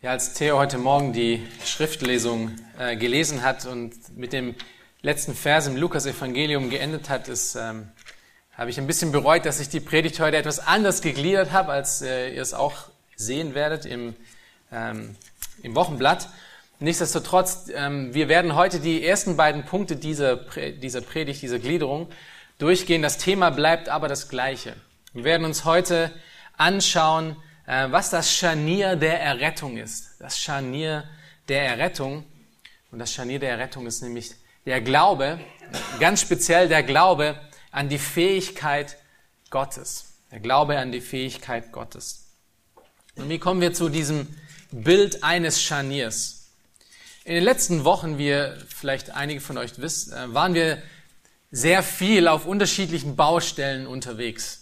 Ja, als Theo heute Morgen die Schriftlesung äh, gelesen hat und mit dem letzten Vers im Lukas-Evangelium geendet hat, ist, ähm, habe ich ein bisschen bereut, dass ich die Predigt heute etwas anders gegliedert habe, als äh, ihr es auch sehen werdet im, ähm, im Wochenblatt. Nichtsdestotrotz, ähm, wir werden heute die ersten beiden Punkte dieser, dieser Predigt, dieser Gliederung durchgehen. Das Thema bleibt aber das gleiche. Wir werden uns heute anschauen, was das Scharnier der Errettung ist. Das Scharnier der Errettung. Und das Scharnier der Errettung ist nämlich der Glaube, ganz speziell der Glaube an die Fähigkeit Gottes. Der Glaube an die Fähigkeit Gottes. Und wie kommen wir zu diesem Bild eines Scharniers? In den letzten Wochen, wie vielleicht einige von euch wisst, äh, waren wir sehr viel auf unterschiedlichen Baustellen unterwegs.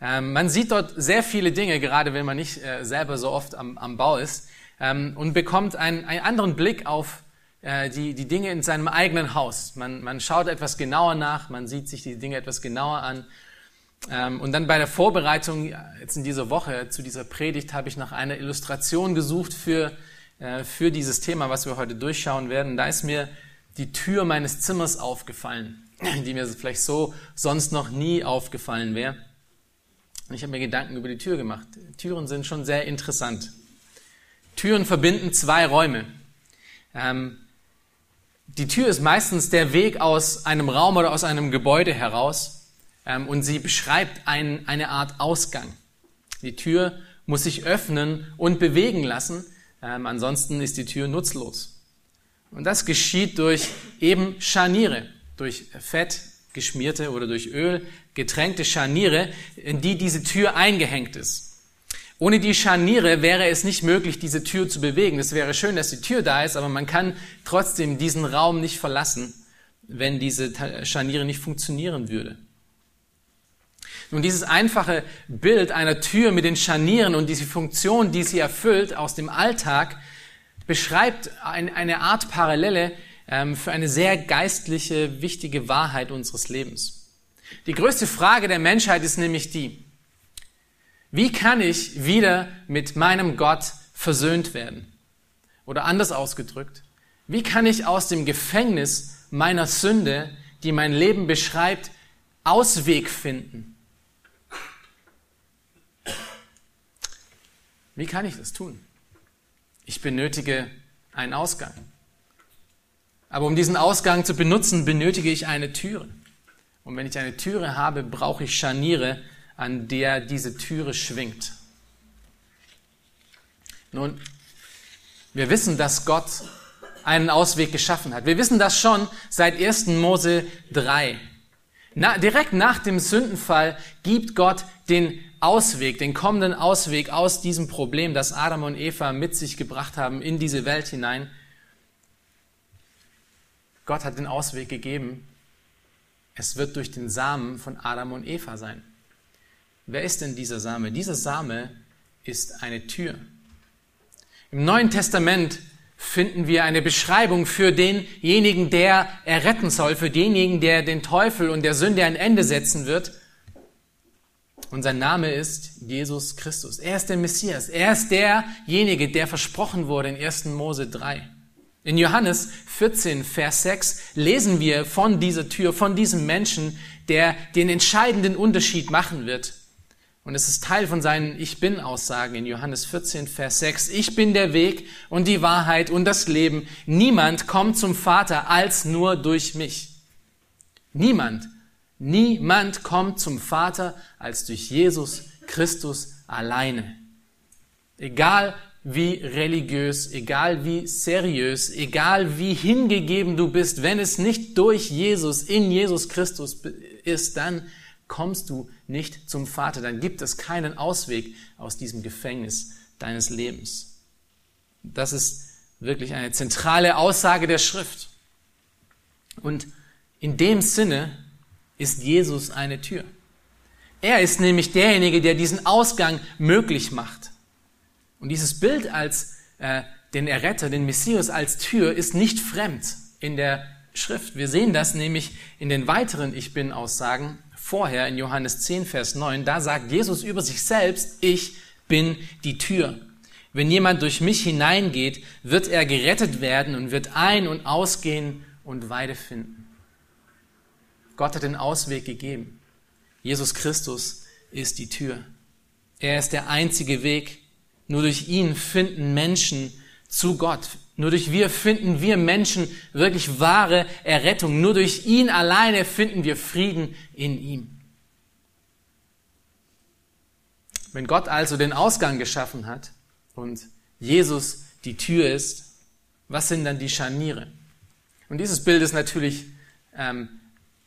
Ähm, man sieht dort sehr viele Dinge, gerade wenn man nicht äh, selber so oft am, am Bau ist, ähm, und bekommt einen, einen anderen Blick auf äh, die, die Dinge in seinem eigenen Haus. Man, man schaut etwas genauer nach, man sieht sich die Dinge etwas genauer an. Ähm, und dann bei der Vorbereitung, jetzt in dieser Woche zu dieser Predigt, habe ich nach einer Illustration gesucht für, äh, für dieses Thema, was wir heute durchschauen werden. Da ist mir die Tür meines Zimmers aufgefallen, die mir vielleicht so sonst noch nie aufgefallen wäre. Und ich habe mir Gedanken über die Tür gemacht. Türen sind schon sehr interessant. Türen verbinden zwei Räume. Ähm, die Tür ist meistens der Weg aus einem Raum oder aus einem Gebäude heraus ähm, und sie beschreibt ein, eine Art Ausgang. Die Tür muss sich öffnen und bewegen lassen, ähm, ansonsten ist die Tür nutzlos. Und das geschieht durch eben Scharniere, durch Fett, geschmierte oder durch Öl getränkte Scharniere, in die diese Tür eingehängt ist. Ohne die Scharniere wäre es nicht möglich, diese Tür zu bewegen. Es wäre schön, dass die Tür da ist, aber man kann trotzdem diesen Raum nicht verlassen, wenn diese Scharniere nicht funktionieren würde. Nun, dieses einfache Bild einer Tür mit den Scharnieren und diese Funktion, die sie erfüllt aus dem Alltag, beschreibt eine Art Parallele für eine sehr geistliche, wichtige Wahrheit unseres Lebens. Die größte Frage der Menschheit ist nämlich die, wie kann ich wieder mit meinem Gott versöhnt werden? Oder anders ausgedrückt, wie kann ich aus dem Gefängnis meiner Sünde, die mein Leben beschreibt, Ausweg finden? Wie kann ich das tun? Ich benötige einen Ausgang. Aber um diesen Ausgang zu benutzen, benötige ich eine Türe. Und wenn ich eine Türe habe, brauche ich Scharniere, an der diese Türe schwingt. Nun, wir wissen, dass Gott einen Ausweg geschaffen hat. Wir wissen das schon seit 1. Mose 3. Na, direkt nach dem Sündenfall gibt Gott den Ausweg, den kommenden Ausweg aus diesem Problem, das Adam und Eva mit sich gebracht haben in diese Welt hinein. Gott hat den Ausweg gegeben. Es wird durch den Samen von Adam und Eva sein. Wer ist denn dieser Same? Dieser Same ist eine Tür. Im Neuen Testament finden wir eine Beschreibung für denjenigen, der erretten soll, für denjenigen, der den Teufel und der Sünde ein Ende setzen wird. Und sein Name ist Jesus Christus. Er ist der Messias. Er ist derjenige, der versprochen wurde in 1. Mose 3. In Johannes 14, Vers 6 lesen wir von dieser Tür, von diesem Menschen, der den entscheidenden Unterschied machen wird. Und es ist Teil von seinen Ich bin-Aussagen in Johannes 14, Vers 6. Ich bin der Weg und die Wahrheit und das Leben. Niemand kommt zum Vater als nur durch mich. Niemand, niemand kommt zum Vater als durch Jesus Christus alleine. Egal wie religiös, egal wie seriös, egal wie hingegeben du bist, wenn es nicht durch Jesus, in Jesus Christus ist, dann kommst du nicht zum Vater. Dann gibt es keinen Ausweg aus diesem Gefängnis deines Lebens. Das ist wirklich eine zentrale Aussage der Schrift. Und in dem Sinne ist Jesus eine Tür. Er ist nämlich derjenige, der diesen Ausgang möglich macht. Und dieses Bild als äh, den Erretter, den Messias als Tür ist nicht fremd in der Schrift. Wir sehen das nämlich in den weiteren Ich bin Aussagen vorher in Johannes 10, Vers 9. Da sagt Jesus über sich selbst, ich bin die Tür. Wenn jemand durch mich hineingeht, wird er gerettet werden und wird ein- und ausgehen und Weide finden. Gott hat den Ausweg gegeben. Jesus Christus ist die Tür. Er ist der einzige Weg. Nur durch ihn finden Menschen zu Gott. Nur durch wir finden wir Menschen wirklich wahre Errettung. Nur durch ihn alleine finden wir Frieden in ihm. Wenn Gott also den Ausgang geschaffen hat und Jesus die Tür ist, was sind dann die Scharniere? Und dieses Bild ist natürlich ähm,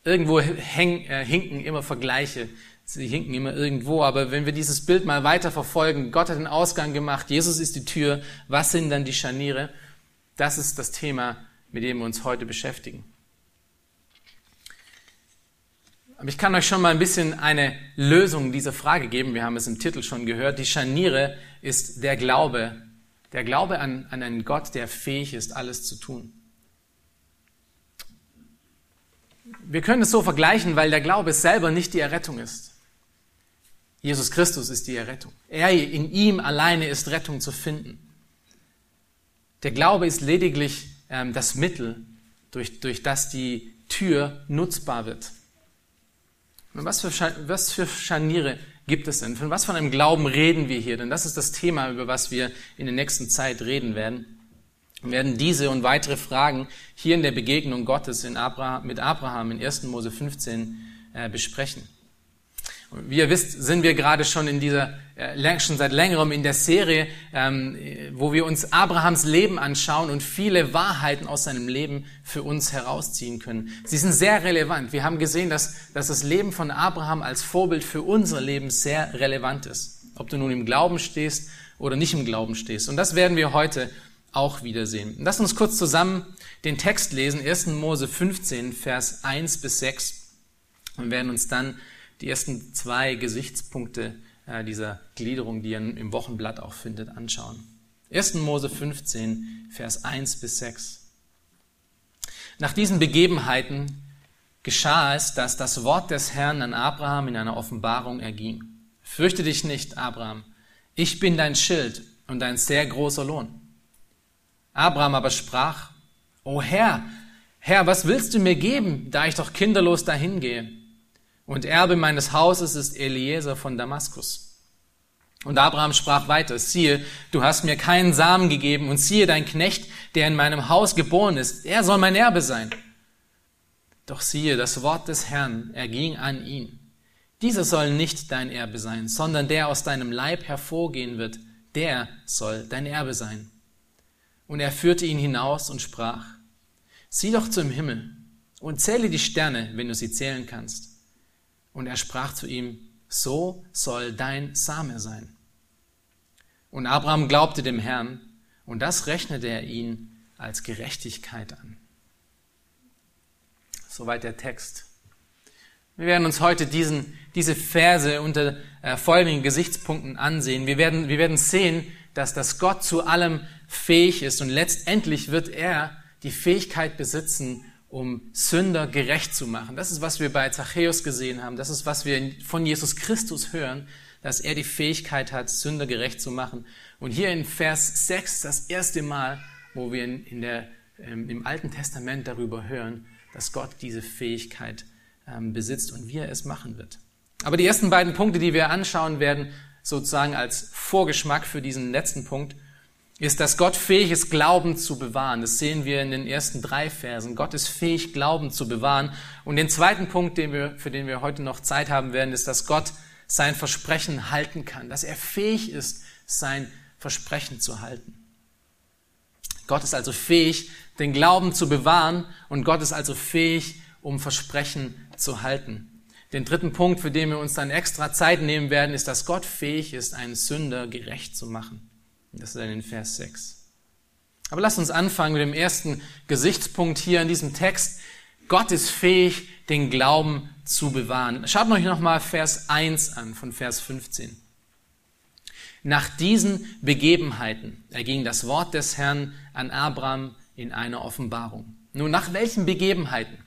irgendwo häng, äh, hinken immer Vergleiche. Sie hinken immer irgendwo, aber wenn wir dieses Bild mal weiter verfolgen, Gott hat den Ausgang gemacht, Jesus ist die Tür, was sind dann die Scharniere? Das ist das Thema, mit dem wir uns heute beschäftigen. Aber ich kann euch schon mal ein bisschen eine Lösung dieser Frage geben. Wir haben es im Titel schon gehört. Die Scharniere ist der Glaube. Der Glaube an, an einen Gott, der fähig ist, alles zu tun. Wir können es so vergleichen, weil der Glaube selber nicht die Errettung ist. Jesus Christus ist die Errettung. Er, in ihm alleine ist Rettung zu finden. Der Glaube ist lediglich ähm, das Mittel, durch, durch das die Tür nutzbar wird. Und was für, was für Scharniere gibt es denn? Von was von einem Glauben reden wir hier? Denn das ist das Thema, über was wir in der nächsten Zeit reden werden. Wir werden diese und weitere Fragen hier in der Begegnung Gottes in Abraham, mit Abraham in 1. Mose 15 äh, besprechen. Wie ihr wisst, sind wir gerade schon in dieser, äh, schon seit längerem in der Serie, ähm, wo wir uns Abrahams Leben anschauen und viele Wahrheiten aus seinem Leben für uns herausziehen können. Sie sind sehr relevant. Wir haben gesehen, dass, dass das Leben von Abraham als Vorbild für unser Leben sehr relevant ist. Ob du nun im Glauben stehst oder nicht im Glauben stehst. Und das werden wir heute auch wiedersehen. Lass uns kurz zusammen den Text lesen, 1. Mose 15, Vers 1 bis 6 und werden uns dann die ersten zwei Gesichtspunkte äh, dieser Gliederung, die ihr im Wochenblatt auch findet, anschauen. 1. Mose 15, Vers 1 bis 6. Nach diesen Begebenheiten geschah es, dass das Wort des Herrn an Abraham in einer Offenbarung erging. Fürchte dich nicht, Abraham, ich bin dein Schild und dein sehr großer Lohn. Abraham aber sprach, O Herr, Herr, was willst du mir geben, da ich doch kinderlos dahingehe? Und Erbe meines Hauses ist Eliezer von Damaskus. Und Abraham sprach weiter, siehe, du hast mir keinen Samen gegeben und siehe, dein Knecht, der in meinem Haus geboren ist, er soll mein Erbe sein. Doch siehe, das Wort des Herrn erging an ihn. Dieser soll nicht dein Erbe sein, sondern der aus deinem Leib hervorgehen wird, der soll dein Erbe sein. Und er führte ihn hinaus und sprach, sieh doch zum Himmel und zähle die Sterne, wenn du sie zählen kannst. Und er sprach zu ihm, so soll dein Same sein. Und Abraham glaubte dem Herrn, und das rechnete er ihn als Gerechtigkeit an. Soweit der Text. Wir werden uns heute diesen, diese Verse unter äh, folgenden Gesichtspunkten ansehen. Wir werden, wir werden sehen, dass das Gott zu allem fähig ist und letztendlich wird er die Fähigkeit besitzen, um Sünder gerecht zu machen. Das ist, was wir bei Zachäus gesehen haben. Das ist, was wir von Jesus Christus hören, dass er die Fähigkeit hat, Sünder gerecht zu machen. Und hier in Vers 6 das erste Mal, wo wir in der, ähm, im Alten Testament darüber hören, dass Gott diese Fähigkeit ähm, besitzt und wie er es machen wird. Aber die ersten beiden Punkte, die wir anschauen werden, sozusagen als Vorgeschmack für diesen letzten Punkt, ist, dass Gott fähig ist, Glauben zu bewahren. Das sehen wir in den ersten drei Versen. Gott ist fähig, Glauben zu bewahren. Und den zweiten Punkt, den wir, für den wir heute noch Zeit haben werden, ist, dass Gott sein Versprechen halten kann, dass er fähig ist, sein Versprechen zu halten. Gott ist also fähig, den Glauben zu bewahren und Gott ist also fähig, um Versprechen zu halten. Den dritten Punkt, für den wir uns dann extra Zeit nehmen werden, ist, dass Gott fähig ist, einen Sünder gerecht zu machen. Das ist dann in Vers 6. Aber lasst uns anfangen mit dem ersten Gesichtspunkt hier in diesem Text. Gott ist fähig, den Glauben zu bewahren. Schaut euch nochmal Vers 1 an von Vers 15. Nach diesen Begebenheiten erging das Wort des Herrn an Abraham in einer Offenbarung. Nun, nach welchen Begebenheiten?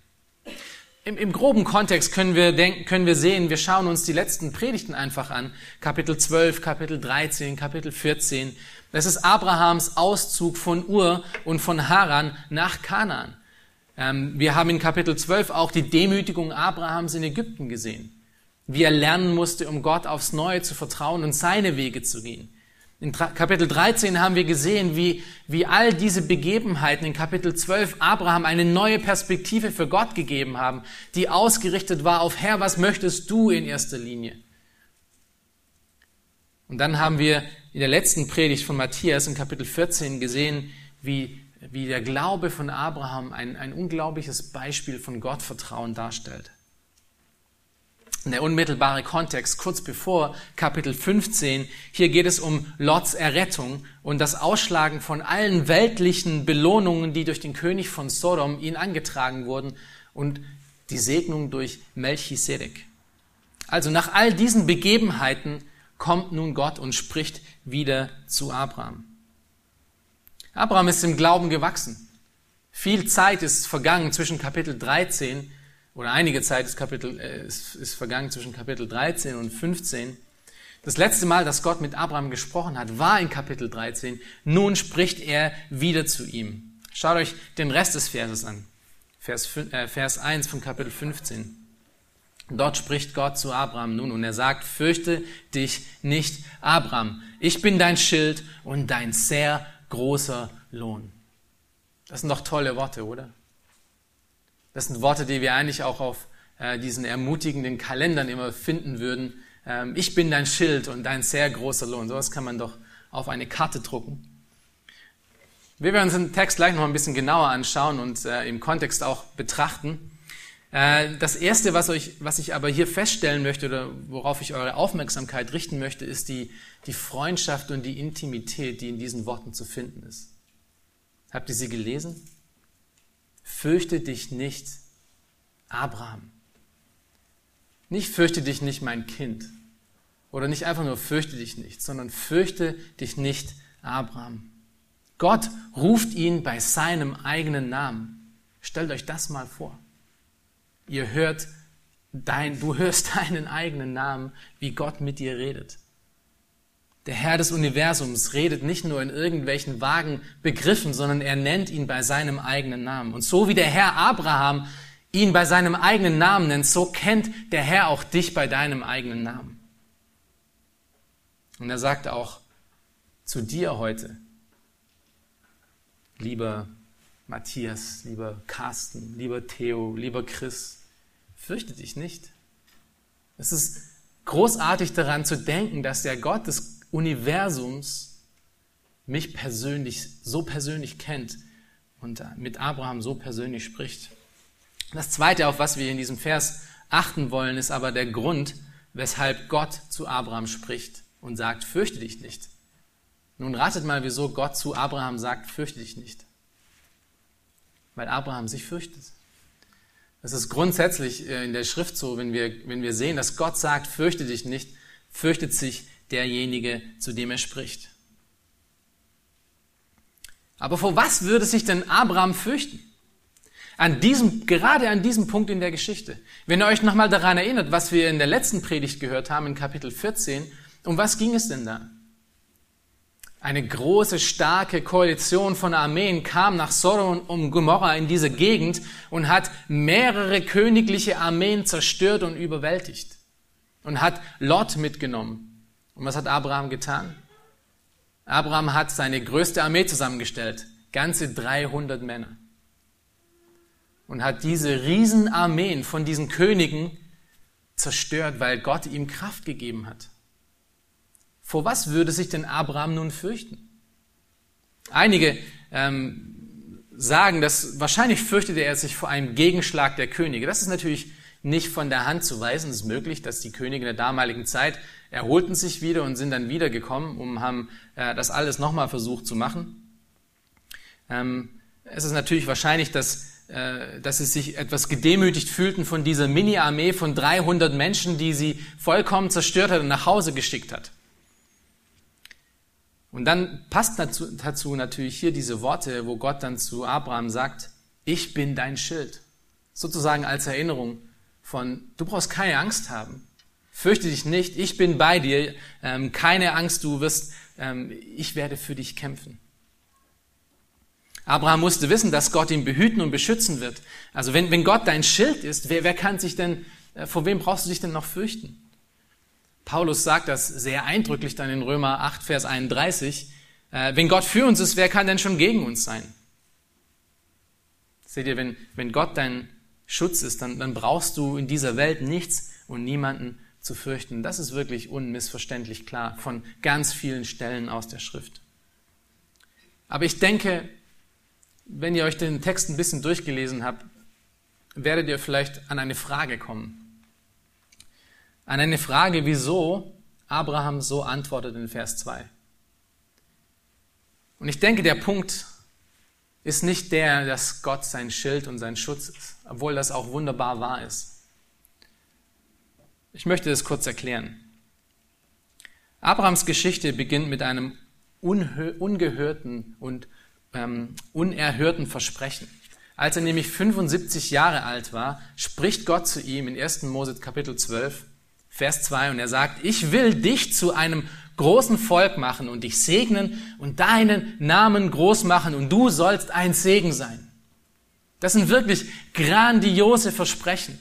Im, Im, groben Kontext können wir denken, können wir sehen, wir schauen uns die letzten Predigten einfach an. Kapitel 12, Kapitel 13, Kapitel 14. Das ist Abrahams Auszug von Ur und von Haran nach Kanaan. Ähm, wir haben in Kapitel 12 auch die Demütigung Abrahams in Ägypten gesehen, wie er lernen musste, um Gott aufs Neue zu vertrauen und seine Wege zu gehen. In Kapitel 13 haben wir gesehen, wie, wie all diese Begebenheiten in Kapitel 12 Abraham eine neue Perspektive für Gott gegeben haben, die ausgerichtet war auf Herr, was möchtest du in erster Linie? Und dann haben wir in der letzten Predigt von Matthias in Kapitel 14 gesehen, wie, wie der Glaube von Abraham ein, ein unglaubliches Beispiel von Gottvertrauen darstellt. Der unmittelbare Kontext kurz bevor Kapitel 15, hier geht es um Lots Errettung und das Ausschlagen von allen weltlichen Belohnungen, die durch den König von Sodom ihn angetragen wurden und die Segnung durch Melchisedek. Also nach all diesen Begebenheiten kommt nun Gott und spricht wieder zu Abraham. Abraham ist im Glauben gewachsen. Viel Zeit ist vergangen zwischen Kapitel 13 oder einige Zeit ist, Kapitel, äh, ist, ist vergangen zwischen Kapitel 13 und 15. Das letzte Mal, dass Gott mit Abraham gesprochen hat, war in Kapitel 13. Nun spricht er wieder zu ihm. Schaut euch den Rest des Verses an. Vers, äh, Vers 1 von Kapitel 15. Dort spricht Gott zu Abraham nun und er sagt, fürchte dich nicht, Abraham. Ich bin dein Schild und dein sehr großer Lohn. Das sind doch tolle Worte, oder? Das sind Worte, die wir eigentlich auch auf äh, diesen ermutigenden Kalendern immer finden würden. Ähm, ich bin dein Schild und dein sehr großer Lohn. Sowas kann man doch auf eine Karte drucken. Wir werden uns den Text gleich noch ein bisschen genauer anschauen und äh, im Kontext auch betrachten. Äh, das erste, was, euch, was ich aber hier feststellen möchte oder worauf ich eure Aufmerksamkeit richten möchte, ist die, die Freundschaft und die Intimität, die in diesen Worten zu finden ist. Habt ihr sie gelesen? Fürchte dich nicht, Abraham. Nicht fürchte dich nicht, mein Kind. Oder nicht einfach nur fürchte dich nicht, sondern fürchte dich nicht, Abraham. Gott ruft ihn bei seinem eigenen Namen. Stellt euch das mal vor. Ihr hört dein, du hörst deinen eigenen Namen, wie Gott mit dir redet. Der Herr des Universums redet nicht nur in irgendwelchen vagen Begriffen, sondern er nennt ihn bei seinem eigenen Namen. Und so wie der Herr Abraham ihn bei seinem eigenen Namen nennt, so kennt der Herr auch dich bei deinem eigenen Namen. Und er sagt auch zu dir heute, lieber Matthias, lieber Carsten, lieber Theo, lieber Chris, fürchte dich nicht. Es ist großartig daran zu denken, dass der Gott des Universums mich persönlich, so persönlich kennt und mit Abraham so persönlich spricht. Das Zweite, auf was wir in diesem Vers achten wollen, ist aber der Grund, weshalb Gott zu Abraham spricht und sagt, fürchte dich nicht. Nun ratet mal, wieso Gott zu Abraham sagt, fürchte dich nicht. Weil Abraham sich fürchtet. Das ist grundsätzlich äh, in der Schrift so, wenn wir, wenn wir sehen, dass Gott sagt, fürchte dich nicht, fürchtet sich derjenige, zu dem er spricht. Aber vor was würde sich denn Abraham fürchten? An diesem, gerade an diesem Punkt in der Geschichte. Wenn ihr euch nochmal daran erinnert, was wir in der letzten Predigt gehört haben, in Kapitel 14, um was ging es denn da? Eine große, starke Koalition von Armeen kam nach Sodom und Gomorra in diese Gegend und hat mehrere königliche Armeen zerstört und überwältigt und hat Lot mitgenommen. Und was hat Abraham getan? Abraham hat seine größte Armee zusammengestellt, ganze 300 Männer. Und hat diese Riesenarmeen von diesen Königen zerstört, weil Gott ihm Kraft gegeben hat. Vor was würde sich denn Abraham nun fürchten? Einige ähm, sagen, dass wahrscheinlich fürchtete er sich vor einem Gegenschlag der Könige. Das ist natürlich nicht von der Hand zu weisen. Es ist möglich, dass die Könige der damaligen Zeit erholten sich wieder und sind dann wiedergekommen und haben äh, das alles nochmal versucht zu machen. Ähm, es ist natürlich wahrscheinlich, dass, äh, dass sie sich etwas gedemütigt fühlten von dieser Mini-Armee von 300 Menschen, die sie vollkommen zerstört hat und nach Hause geschickt hat. Und dann passt dazu, dazu natürlich hier diese Worte, wo Gott dann zu Abraham sagt, ich bin dein Schild. Sozusagen als Erinnerung, von, du brauchst keine Angst haben. Fürchte dich nicht, ich bin bei dir. Ähm, keine Angst, du wirst ähm, ich werde für dich kämpfen. Abraham musste wissen, dass Gott ihn behüten und beschützen wird. Also wenn, wenn Gott dein Schild ist, wer, wer kann sich denn, äh, vor wem brauchst du dich denn noch fürchten? Paulus sagt das sehr eindrücklich dann in Römer 8, Vers 31. Äh, wenn Gott für uns ist, wer kann denn schon gegen uns sein? Seht ihr, wenn, wenn Gott dein Schutz ist, dann, dann brauchst du in dieser Welt nichts und niemanden zu fürchten. Das ist wirklich unmissverständlich klar von ganz vielen Stellen aus der Schrift. Aber ich denke, wenn ihr euch den Text ein bisschen durchgelesen habt, werdet ihr vielleicht an eine Frage kommen. An eine Frage, wieso Abraham so antwortet in Vers 2. Und ich denke, der Punkt ist nicht der, dass Gott sein Schild und sein Schutz ist, obwohl das auch wunderbar wahr ist. Ich möchte das kurz erklären. Abrahams Geschichte beginnt mit einem ungehörten und ähm, unerhörten Versprechen. Als er nämlich 75 Jahre alt war, spricht Gott zu ihm in 1. Mose Kapitel 12, Vers 2 und er sagt, ich will dich zu einem großen Volk machen und dich segnen und deinen Namen groß machen und du sollst ein Segen sein. Das sind wirklich grandiose Versprechen.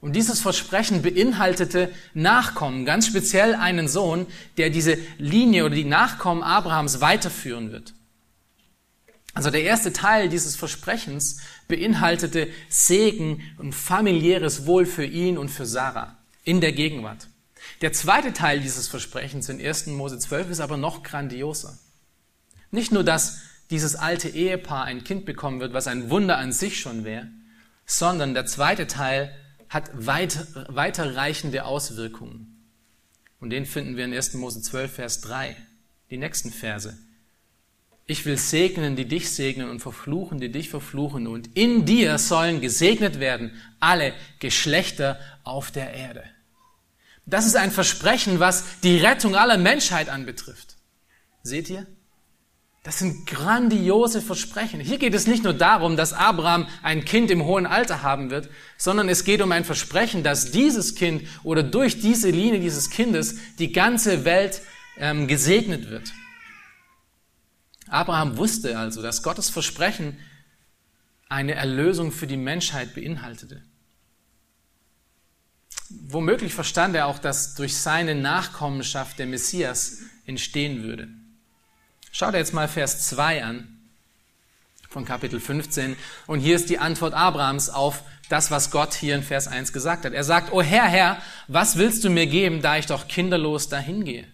Und dieses Versprechen beinhaltete Nachkommen, ganz speziell einen Sohn, der diese Linie oder die Nachkommen Abrahams weiterführen wird. Also der erste Teil dieses Versprechens beinhaltete Segen und familiäres Wohl für ihn und für Sarah in der Gegenwart. Der zweite Teil dieses Versprechens in 1. Mose 12 ist aber noch grandioser. Nicht nur, dass dieses alte Ehepaar ein Kind bekommen wird, was ein Wunder an sich schon wäre, sondern der zweite Teil hat weit, weiterreichende Auswirkungen. Und den finden wir in 1. Mose 12, Vers 3, die nächsten Verse. Ich will segnen, die dich segnen und verfluchen, die dich verfluchen. Und in dir sollen gesegnet werden alle Geschlechter auf der Erde. Das ist ein Versprechen, was die Rettung aller Menschheit anbetrifft. Seht ihr? Das sind grandiose Versprechen. Hier geht es nicht nur darum, dass Abraham ein Kind im hohen Alter haben wird, sondern es geht um ein Versprechen, dass dieses Kind oder durch diese Linie dieses Kindes die ganze Welt ähm, gesegnet wird. Abraham wusste also, dass Gottes Versprechen eine Erlösung für die Menschheit beinhaltete. Womöglich verstand er auch, dass durch seine Nachkommenschaft der Messias entstehen würde. Schaut jetzt mal Vers 2 an von Kapitel 15 und hier ist die Antwort Abrahams auf das, was Gott hier in Vers 1 gesagt hat. Er sagt, O Herr, Herr, was willst du mir geben, da ich doch kinderlos dahin gehe?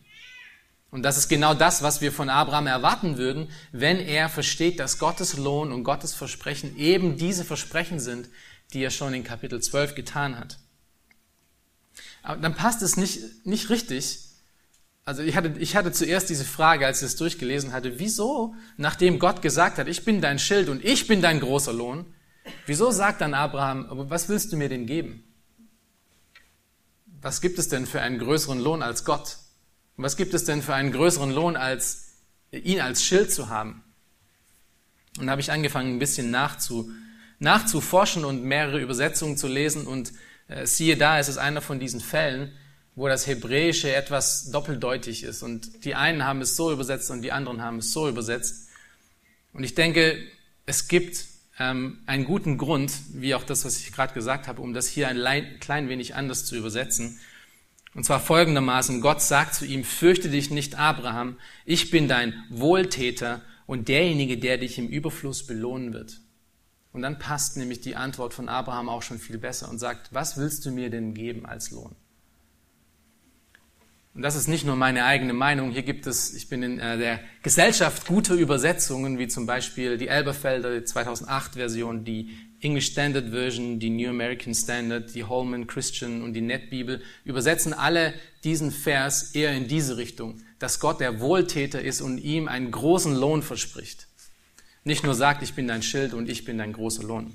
Und das ist genau das, was wir von Abraham erwarten würden, wenn er versteht, dass Gottes Lohn und Gottes Versprechen eben diese Versprechen sind, die er schon in Kapitel 12 getan hat. Aber dann passt es nicht, nicht richtig, also ich hatte, ich hatte zuerst diese Frage, als ich es durchgelesen hatte, wieso, nachdem Gott gesagt hat, ich bin dein Schild und ich bin dein großer Lohn, wieso sagt dann Abraham, aber was willst du mir denn geben? Was gibt es denn für einen größeren Lohn als Gott? Und was gibt es denn für einen größeren Lohn als ihn als Schild zu haben? Und da habe ich angefangen, ein bisschen nachzu, nachzuforschen und mehrere Übersetzungen zu lesen und siehe da, es ist einer von diesen Fällen, wo das Hebräische etwas doppeldeutig ist. Und die einen haben es so übersetzt und die anderen haben es so übersetzt. Und ich denke, es gibt ähm, einen guten Grund, wie auch das, was ich gerade gesagt habe, um das hier ein klein wenig anders zu übersetzen. Und zwar folgendermaßen, Gott sagt zu ihm, fürchte dich nicht, Abraham, ich bin dein Wohltäter und derjenige, der dich im Überfluss belohnen wird. Und dann passt nämlich die Antwort von Abraham auch schon viel besser und sagt, was willst du mir denn geben als Lohn? Und das ist nicht nur meine eigene Meinung. Hier gibt es, ich bin in äh, der Gesellschaft gute Übersetzungen, wie zum Beispiel die Elberfelder 2008 Version, die English Standard Version, die New American Standard, die Holman Christian und die Netbibel, übersetzen alle diesen Vers eher in diese Richtung, dass Gott der Wohltäter ist und ihm einen großen Lohn verspricht. Nicht nur sagt, ich bin dein Schild und ich bin dein großer Lohn.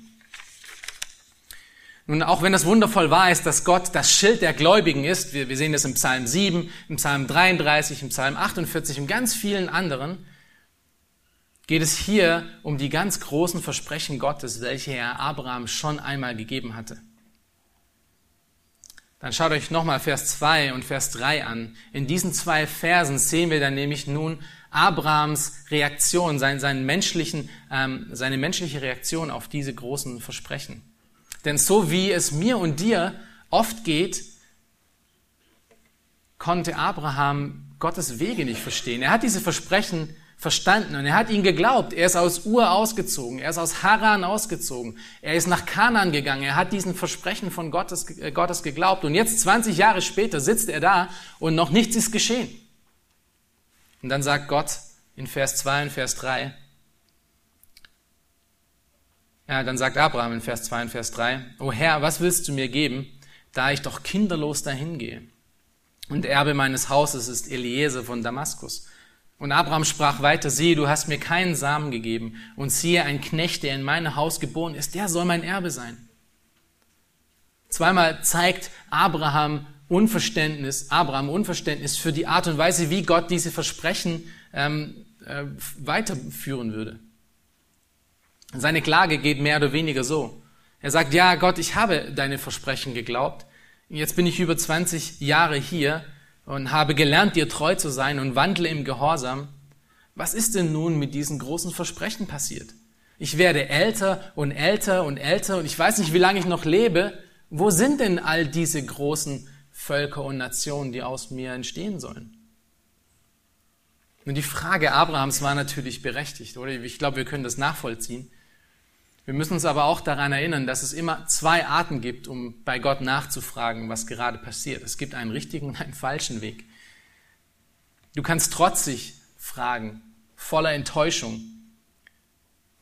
Nun, auch wenn das wundervoll wahr ist, dass Gott das Schild der Gläubigen ist, wir, wir sehen das im Psalm 7, im Psalm 33, im Psalm 48 und ganz vielen anderen, geht es hier um die ganz großen Versprechen Gottes, welche er Abraham schon einmal gegeben hatte. Dann schaut euch nochmal Vers 2 und Vers 3 an. In diesen zwei Versen sehen wir dann nämlich nun Abrahams Reaktion, sein, seinen menschlichen, ähm, seine menschliche Reaktion auf diese großen Versprechen. Denn so wie es mir und dir oft geht, konnte Abraham Gottes Wege nicht verstehen. Er hat diese Versprechen verstanden und er hat ihn geglaubt. Er ist aus Ur ausgezogen, er ist aus Haran ausgezogen, er ist nach Kanaan gegangen, er hat diesen Versprechen von Gottes, äh, Gottes geglaubt und jetzt 20 Jahre später sitzt er da und noch nichts ist geschehen. Und dann sagt Gott in Vers 2 und Vers 3, ja, dann sagt Abraham in Vers 2 und Vers 3, O Herr, was willst du mir geben, da ich doch kinderlos dahingehe? Und Erbe meines Hauses ist Eliezer von Damaskus. Und Abraham sprach weiter, siehe, du hast mir keinen Samen gegeben, und siehe, ein Knecht, der in meinem Haus geboren ist, der soll mein Erbe sein. Zweimal zeigt Abraham Unverständnis, Abraham Unverständnis für die Art und Weise, wie Gott diese Versprechen ähm, äh, weiterführen würde. Seine Klage geht mehr oder weniger so. Er sagt, ja Gott, ich habe deine Versprechen geglaubt. Jetzt bin ich über 20 Jahre hier und habe gelernt, dir treu zu sein und wandle im Gehorsam. Was ist denn nun mit diesen großen Versprechen passiert? Ich werde älter und älter und älter und ich weiß nicht, wie lange ich noch lebe. Wo sind denn all diese großen Völker und Nationen, die aus mir entstehen sollen? Und die Frage Abrahams war natürlich berechtigt, oder? Ich glaube, wir können das nachvollziehen. Wir müssen uns aber auch daran erinnern, dass es immer zwei Arten gibt, um bei Gott nachzufragen, was gerade passiert. Es gibt einen richtigen und einen falschen Weg. Du kannst trotzig fragen, voller Enttäuschung,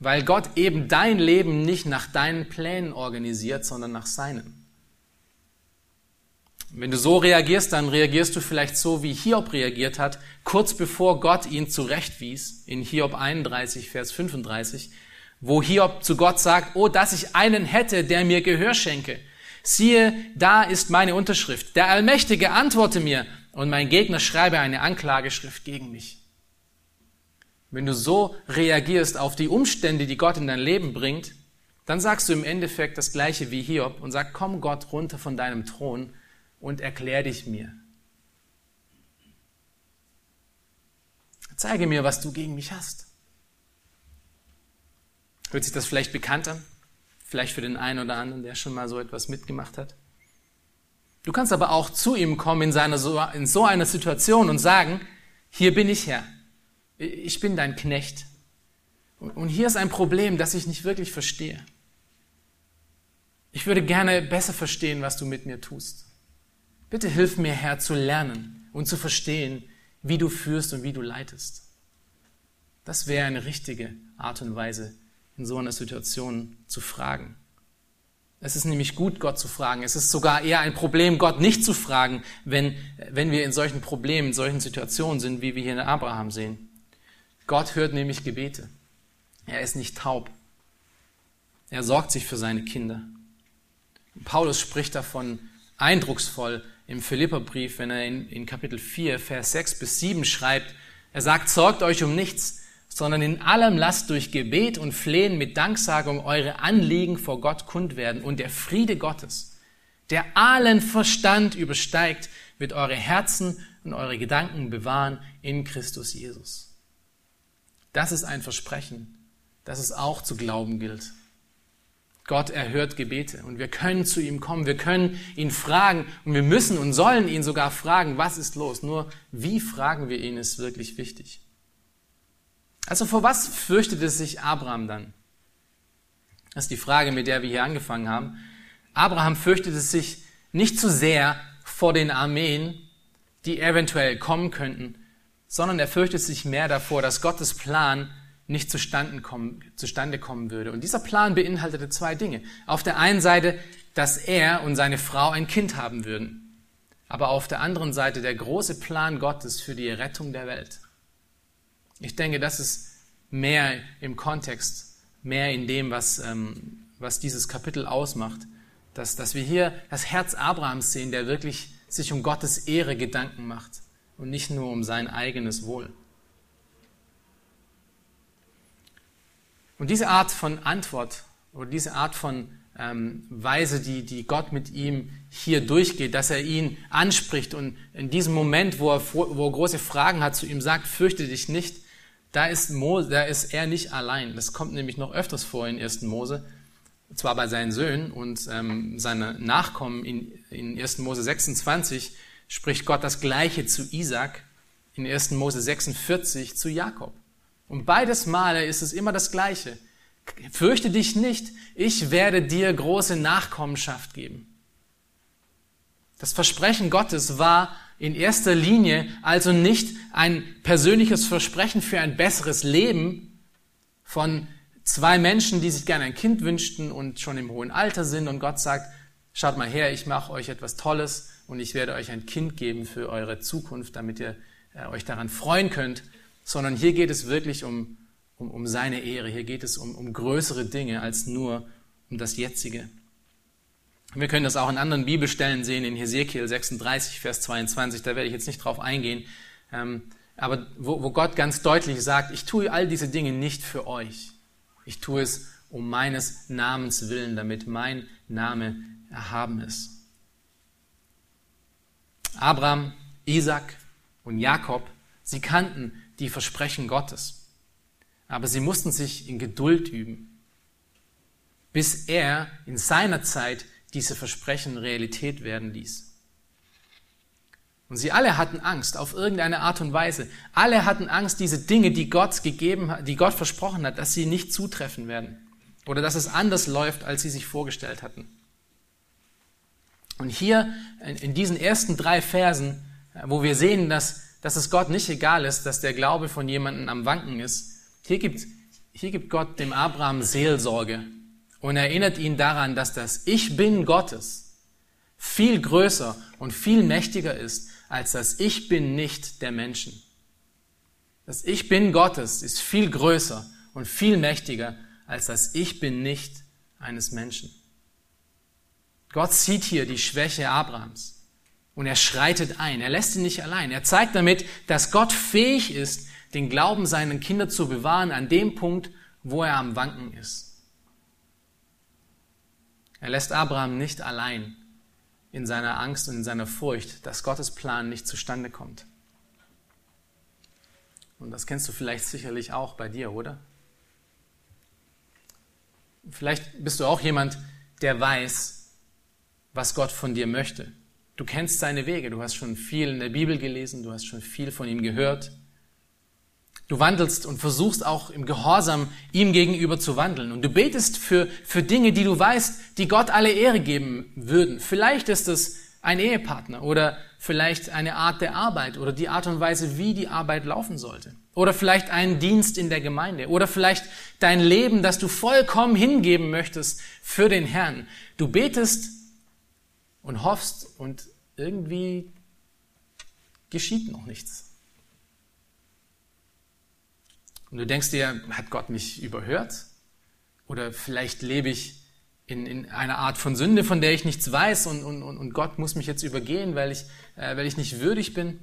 weil Gott eben dein Leben nicht nach deinen Plänen organisiert, sondern nach seinen. Wenn du so reagierst, dann reagierst du vielleicht so, wie Hiob reagiert hat, kurz bevor Gott ihn zurechtwies, in Hiob 31, Vers 35 wo Hiob zu Gott sagt, oh, dass ich einen hätte, der mir Gehör schenke. Siehe, da ist meine Unterschrift. Der Allmächtige antworte mir und mein Gegner schreibe eine Anklageschrift gegen mich. Wenn du so reagierst auf die Umstände, die Gott in dein Leben bringt, dann sagst du im Endeffekt das gleiche wie Hiob und sag, komm Gott runter von deinem Thron und erklär dich mir. Zeige mir, was du gegen mich hast. Hört sich das vielleicht bekannt an? Vielleicht für den einen oder anderen, der schon mal so etwas mitgemacht hat. Du kannst aber auch zu ihm kommen in, seiner, in so einer Situation und sagen, hier bin ich Herr. Ich bin dein Knecht. Und hier ist ein Problem, das ich nicht wirklich verstehe. Ich würde gerne besser verstehen, was du mit mir tust. Bitte hilf mir, Herr, zu lernen und zu verstehen, wie du führst und wie du leitest. Das wäre eine richtige Art und Weise, in so einer Situation zu fragen. Es ist nämlich gut, Gott zu fragen. Es ist sogar eher ein Problem, Gott nicht zu fragen, wenn, wenn wir in solchen Problemen, in solchen Situationen sind, wie wir hier in Abraham sehen. Gott hört nämlich Gebete. Er ist nicht taub. Er sorgt sich für seine Kinder. Paulus spricht davon eindrucksvoll im Philipperbrief, wenn er in, in Kapitel 4, Vers 6 bis 7 schreibt. Er sagt, sorgt euch um nichts, sondern in allem lasst durch Gebet und Flehen mit Danksagung eure Anliegen vor Gott kund werden und der Friede Gottes, der allen Verstand übersteigt, wird eure Herzen und eure Gedanken bewahren in Christus Jesus. Das ist ein Versprechen, das es auch zu glauben gilt. Gott erhört Gebete und wir können zu ihm kommen, wir können ihn fragen und wir müssen und sollen ihn sogar fragen, was ist los? Nur wie fragen wir ihn ist wirklich wichtig. Also vor was fürchtete sich Abraham dann? Das ist die Frage, mit der wir hier angefangen haben. Abraham fürchtete sich nicht zu sehr vor den Armeen, die eventuell kommen könnten, sondern er fürchtete sich mehr davor, dass Gottes Plan nicht zustande kommen, zustande kommen würde. Und dieser Plan beinhaltete zwei Dinge. Auf der einen Seite, dass er und seine Frau ein Kind haben würden. Aber auf der anderen Seite der große Plan Gottes für die Rettung der Welt. Ich denke, das ist mehr im Kontext, mehr in dem, was, ähm, was dieses Kapitel ausmacht. Dass, dass wir hier das Herz Abrahams sehen, der wirklich sich um Gottes Ehre Gedanken macht und nicht nur um sein eigenes Wohl. Und diese Art von Antwort oder diese Art von ähm, Weise, die, die Gott mit ihm hier durchgeht, dass er ihn anspricht und in diesem Moment, wo er, wo er große Fragen hat, zu ihm sagt, fürchte dich nicht, da ist, Mose, da ist er nicht allein. Das kommt nämlich noch öfters vor in 1. Mose, zwar bei seinen Söhnen und ähm, seine Nachkommen in, in 1. Mose 26 spricht Gott das Gleiche zu Isaac, in 1. Mose 46 zu Jakob. Und beides Male ist es immer das Gleiche. Fürchte dich nicht, ich werde dir große Nachkommenschaft geben. Das Versprechen Gottes war in erster Linie also nicht ein persönliches Versprechen für ein besseres Leben von zwei Menschen, die sich gerne ein Kind wünschten und schon im hohen Alter sind und Gott sagt, schaut mal her, ich mache euch etwas Tolles und ich werde euch ein Kind geben für eure Zukunft, damit ihr äh, euch daran freuen könnt, sondern hier geht es wirklich um, um, um seine Ehre, hier geht es um, um größere Dinge als nur um das Jetzige. Wir können das auch in anderen Bibelstellen sehen, in Hesekiel 36, Vers 22, da werde ich jetzt nicht drauf eingehen, ähm, aber wo, wo Gott ganz deutlich sagt, ich tue all diese Dinge nicht für euch, ich tue es um meines Namens willen, damit mein Name erhaben ist. Abraham, Isaac und Jakob, sie kannten die Versprechen Gottes. Aber sie mussten sich in Geduld üben, bis er in seiner Zeit diese Versprechen Realität werden ließ. Und sie alle hatten Angst auf irgendeine Art und Weise. Alle hatten Angst, diese Dinge, die Gott gegeben hat, die Gott versprochen hat, dass sie nicht zutreffen werden. Oder dass es anders läuft, als sie sich vorgestellt hatten. Und hier in diesen ersten drei Versen, wo wir sehen, dass dass es Gott nicht egal ist, dass der Glaube von jemandem am Wanken ist. Hier gibt, hier gibt Gott dem Abraham Seelsorge und erinnert ihn daran, dass das Ich bin Gottes viel größer und viel mächtiger ist als das Ich bin nicht der Menschen. Das Ich bin Gottes ist viel größer und viel mächtiger als das Ich bin nicht eines Menschen. Gott sieht hier die Schwäche Abrahams. Und er schreitet ein. Er lässt ihn nicht allein. Er zeigt damit, dass Gott fähig ist, den Glauben seinen Kindern zu bewahren an dem Punkt, wo er am Wanken ist. Er lässt Abraham nicht allein in seiner Angst und in seiner Furcht, dass Gottes Plan nicht zustande kommt. Und das kennst du vielleicht sicherlich auch bei dir, oder? Vielleicht bist du auch jemand, der weiß, was Gott von dir möchte. Du kennst seine Wege, du hast schon viel in der Bibel gelesen, du hast schon viel von ihm gehört. Du wandelst und versuchst auch im Gehorsam ihm gegenüber zu wandeln. Und du betest für, für Dinge, die du weißt, die Gott alle Ehre geben würden. Vielleicht ist es ein Ehepartner oder vielleicht eine Art der Arbeit oder die Art und Weise, wie die Arbeit laufen sollte. Oder vielleicht einen Dienst in der Gemeinde. Oder vielleicht dein Leben, das du vollkommen hingeben möchtest für den Herrn. Du betest und hoffst und irgendwie geschieht noch nichts. Und du denkst dir, hat Gott mich überhört? Oder vielleicht lebe ich in, in einer Art von Sünde, von der ich nichts weiß und, und, und Gott muss mich jetzt übergehen, weil ich, äh, weil ich nicht würdig bin.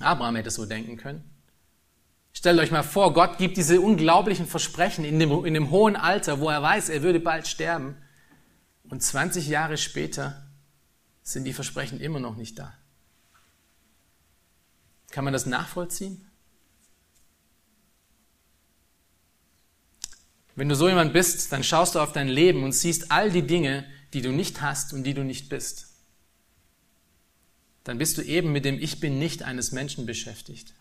Abraham hätte so denken können. Stellt euch mal vor, Gott gibt diese unglaublichen Versprechen in dem, in dem hohen Alter, wo er weiß, er würde bald sterben. Und 20 Jahre später sind die Versprechen immer noch nicht da. Kann man das nachvollziehen? Wenn du so jemand bist, dann schaust du auf dein Leben und siehst all die Dinge, die du nicht hast und die du nicht bist. Dann bist du eben mit dem Ich bin nicht eines Menschen beschäftigt.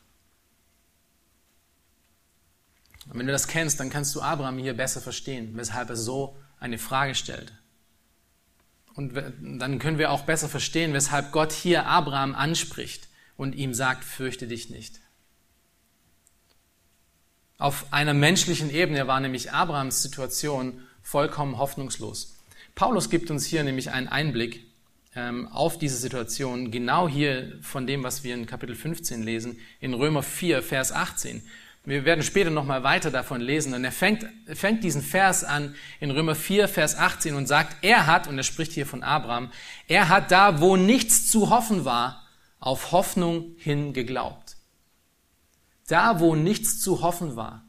Und wenn du das kennst, dann kannst du Abraham hier besser verstehen, weshalb er so eine Frage stellt. Und dann können wir auch besser verstehen, weshalb Gott hier Abraham anspricht und ihm sagt, fürchte dich nicht. Auf einer menschlichen Ebene war nämlich Abrahams Situation vollkommen hoffnungslos. Paulus gibt uns hier nämlich einen Einblick ähm, auf diese Situation, genau hier von dem, was wir in Kapitel 15 lesen, in Römer 4, Vers 18. Wir werden später nochmal weiter davon lesen. Und er fängt, fängt diesen Vers an in Römer 4, Vers 18 und sagt, er hat, und er spricht hier von Abraham, er hat da, wo nichts zu hoffen war, auf Hoffnung hin geglaubt. Da, wo nichts zu hoffen war.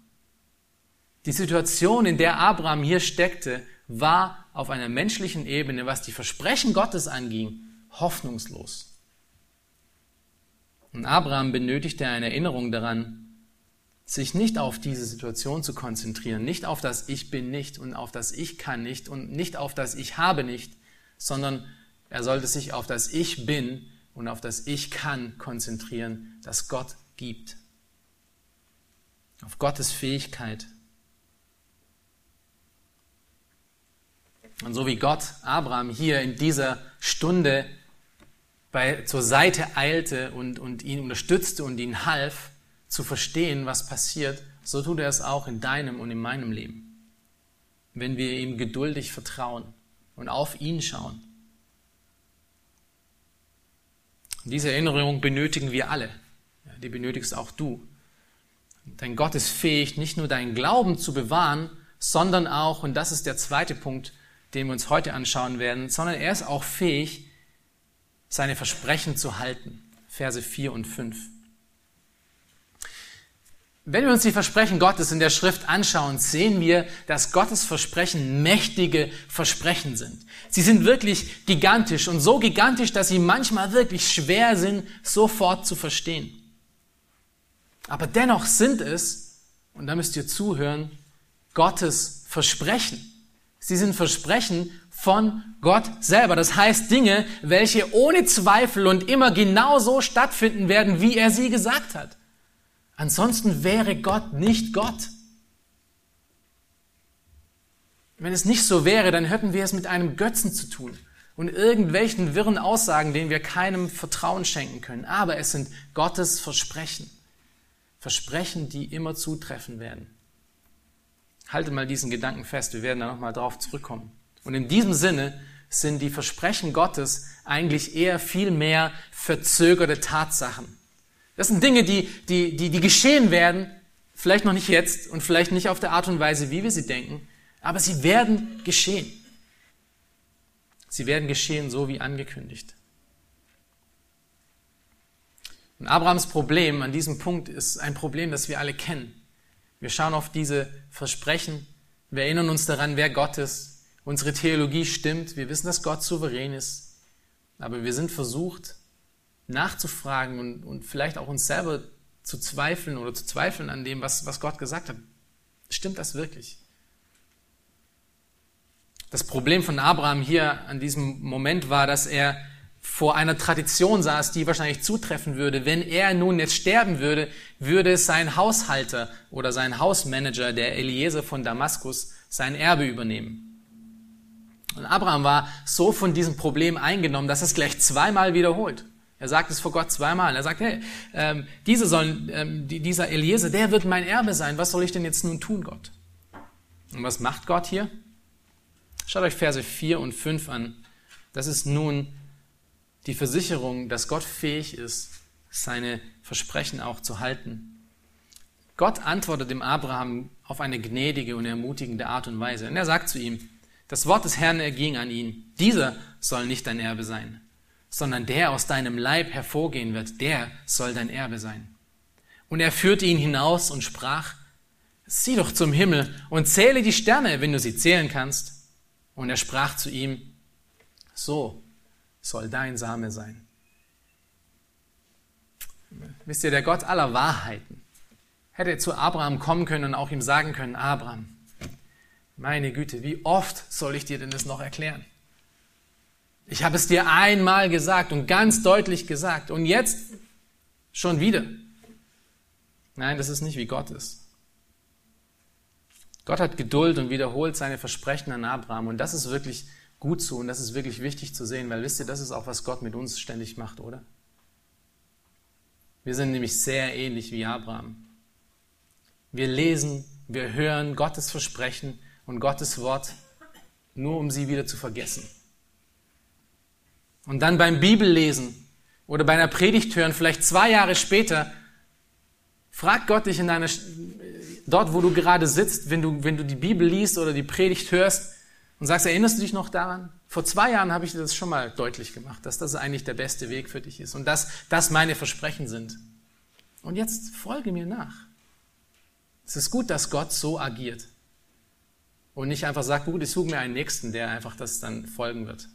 Die Situation, in der Abraham hier steckte, war auf einer menschlichen Ebene, was die Versprechen Gottes anging, hoffnungslos. Und Abraham benötigte eine Erinnerung daran, sich nicht auf diese Situation zu konzentrieren, nicht auf das Ich bin nicht und auf das Ich kann nicht und nicht auf das Ich habe nicht, sondern er sollte sich auf das Ich bin und auf das Ich kann konzentrieren, das Gott gibt. Auf Gottes Fähigkeit. Und so wie Gott Abraham hier in dieser Stunde bei, zur Seite eilte und, und ihn unterstützte und ihn half, zu verstehen, was passiert, so tut er es auch in deinem und in meinem Leben. Wenn wir ihm geduldig vertrauen und auf ihn schauen. Diese Erinnerung benötigen wir alle. Die benötigst auch du. Dein Gott ist fähig, nicht nur deinen Glauben zu bewahren, sondern auch, und das ist der zweite Punkt, den wir uns heute anschauen werden, sondern er ist auch fähig, seine Versprechen zu halten. Verse 4 und 5. Wenn wir uns die Versprechen Gottes in der Schrift anschauen, sehen wir, dass Gottes Versprechen mächtige Versprechen sind. Sie sind wirklich gigantisch und so gigantisch, dass sie manchmal wirklich schwer sind, sofort zu verstehen. Aber dennoch sind es, und da müsst ihr zuhören, Gottes Versprechen. Sie sind Versprechen von Gott selber. Das heißt Dinge, welche ohne Zweifel und immer genau so stattfinden werden, wie er sie gesagt hat. Ansonsten wäre Gott nicht Gott. Wenn es nicht so wäre, dann hätten wir es mit einem Götzen zu tun und irgendwelchen wirren Aussagen, denen wir keinem Vertrauen schenken können. Aber es sind Gottes Versprechen. Versprechen, die immer zutreffen werden. Halte mal diesen Gedanken fest, wir werden da nochmal drauf zurückkommen. Und in diesem Sinne sind die Versprechen Gottes eigentlich eher viel mehr verzögerte Tatsachen. Das sind Dinge, die, die, die, die geschehen werden, vielleicht noch nicht jetzt und vielleicht nicht auf der Art und Weise, wie wir sie denken, aber sie werden geschehen. Sie werden geschehen, so wie angekündigt. Und Abrahams Problem an diesem Punkt ist ein Problem, das wir alle kennen. Wir schauen auf diese Versprechen, wir erinnern uns daran, wer Gott ist. Unsere Theologie stimmt, wir wissen, dass Gott souverän ist. Aber wir sind versucht, nachzufragen und, und vielleicht auch uns selber zu zweifeln oder zu zweifeln an dem, was, was Gott gesagt hat. Stimmt das wirklich? Das Problem von Abraham hier an diesem Moment war, dass er vor einer Tradition saß, die wahrscheinlich zutreffen würde. Wenn er nun jetzt sterben würde, würde sein Haushalter oder sein Hausmanager, der Eliezer von Damaskus, sein Erbe übernehmen. Und Abraham war so von diesem Problem eingenommen, dass es gleich zweimal wiederholt. Er sagt es vor Gott zweimal. Er sagt, hey, ähm, diese sollen, ähm, die, dieser Eliezer, der wird mein Erbe sein. Was soll ich denn jetzt nun tun, Gott? Und was macht Gott hier? Schaut euch Verse 4 und 5 an. Das ist nun die Versicherung, dass Gott fähig ist, seine Versprechen auch zu halten. Gott antwortet dem Abraham auf eine gnädige und ermutigende Art und Weise. Und er sagt zu ihm, das Wort des Herrn erging an ihn. Dieser soll nicht dein Erbe sein sondern der aus deinem Leib hervorgehen wird, der soll dein Erbe sein. Und er führte ihn hinaus und sprach, sieh doch zum Himmel und zähle die Sterne, wenn du sie zählen kannst. Und er sprach zu ihm, so soll dein Same sein. Wisst ihr, der Gott aller Wahrheiten hätte zu Abraham kommen können und auch ihm sagen können, Abraham, meine Güte, wie oft soll ich dir denn das noch erklären? Ich habe es dir einmal gesagt und ganz deutlich gesagt und jetzt schon wieder. Nein, das ist nicht wie Gott ist. Gott hat Geduld und wiederholt seine Versprechen an Abraham und das ist wirklich gut so und das ist wirklich wichtig zu sehen, weil wisst ihr, das ist auch, was Gott mit uns ständig macht, oder? Wir sind nämlich sehr ähnlich wie Abraham. Wir lesen, wir hören Gottes Versprechen und Gottes Wort, nur um sie wieder zu vergessen. Und dann beim Bibellesen oder bei einer Predigt hören, vielleicht zwei Jahre später, frag Gott dich in deiner, dort, wo du gerade sitzt, wenn du, wenn du die Bibel liest oder die Predigt hörst und sagst, erinnerst du dich noch daran? Vor zwei Jahren habe ich dir das schon mal deutlich gemacht, dass das eigentlich der beste Weg für dich ist und dass das meine Versprechen sind. Und jetzt folge mir nach. Es ist gut, dass Gott so agiert. und nicht einfach sagt, gut, ich suche mir einen Nächsten, der einfach das dann folgen wird.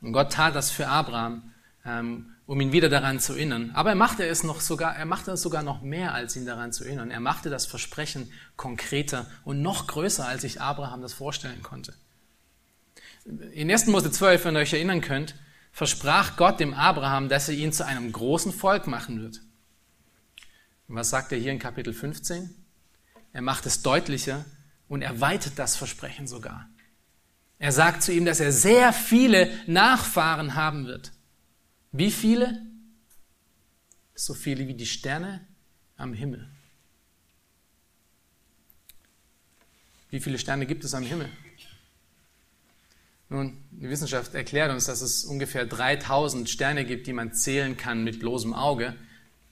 Und Gott tat das für Abraham, ähm, um ihn wieder daran zu erinnern. Aber er machte es noch sogar, er machte es sogar noch mehr, als ihn daran zu erinnern. Er machte das Versprechen konkreter und noch größer, als sich Abraham das vorstellen konnte. In 1. Mose 12, wenn ihr euch erinnern könnt, versprach Gott dem Abraham, dass er ihn zu einem großen Volk machen wird. Und was sagt er hier in Kapitel 15? Er macht es deutlicher, und erweitert das Versprechen sogar. Er sagt zu ihm, dass er sehr viele Nachfahren haben wird. Wie viele? So viele wie die Sterne am Himmel. Wie viele Sterne gibt es am Himmel? Nun, die Wissenschaft erklärt uns, dass es ungefähr 3000 Sterne gibt, die man zählen kann mit bloßem Auge.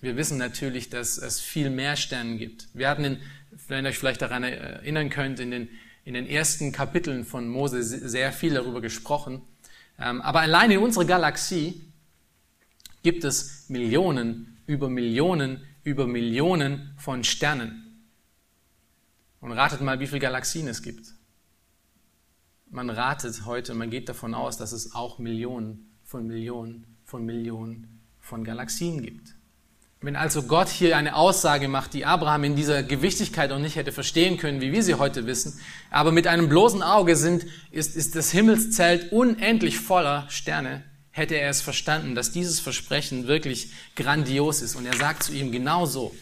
Wir wissen natürlich, dass es viel mehr Sterne gibt. Wir hatten in wenn ihr euch vielleicht daran erinnern könnt, in den, in den ersten Kapiteln von Mose sehr viel darüber gesprochen. Ähm, aber allein in unserer Galaxie gibt es Millionen über Millionen über Millionen von Sternen. Und ratet mal, wie viele Galaxien es gibt. Man ratet heute, man geht davon aus, dass es auch Millionen von Millionen von Millionen von Galaxien gibt. Wenn also Gott hier eine Aussage macht, die Abraham in dieser Gewichtigkeit auch nicht hätte verstehen können, wie wir sie heute wissen, aber mit einem bloßen Auge sind, ist, ist das Himmelszelt unendlich voller Sterne, hätte er es verstanden, dass dieses Versprechen wirklich grandios ist. Und er sagt zu ihm, genau so,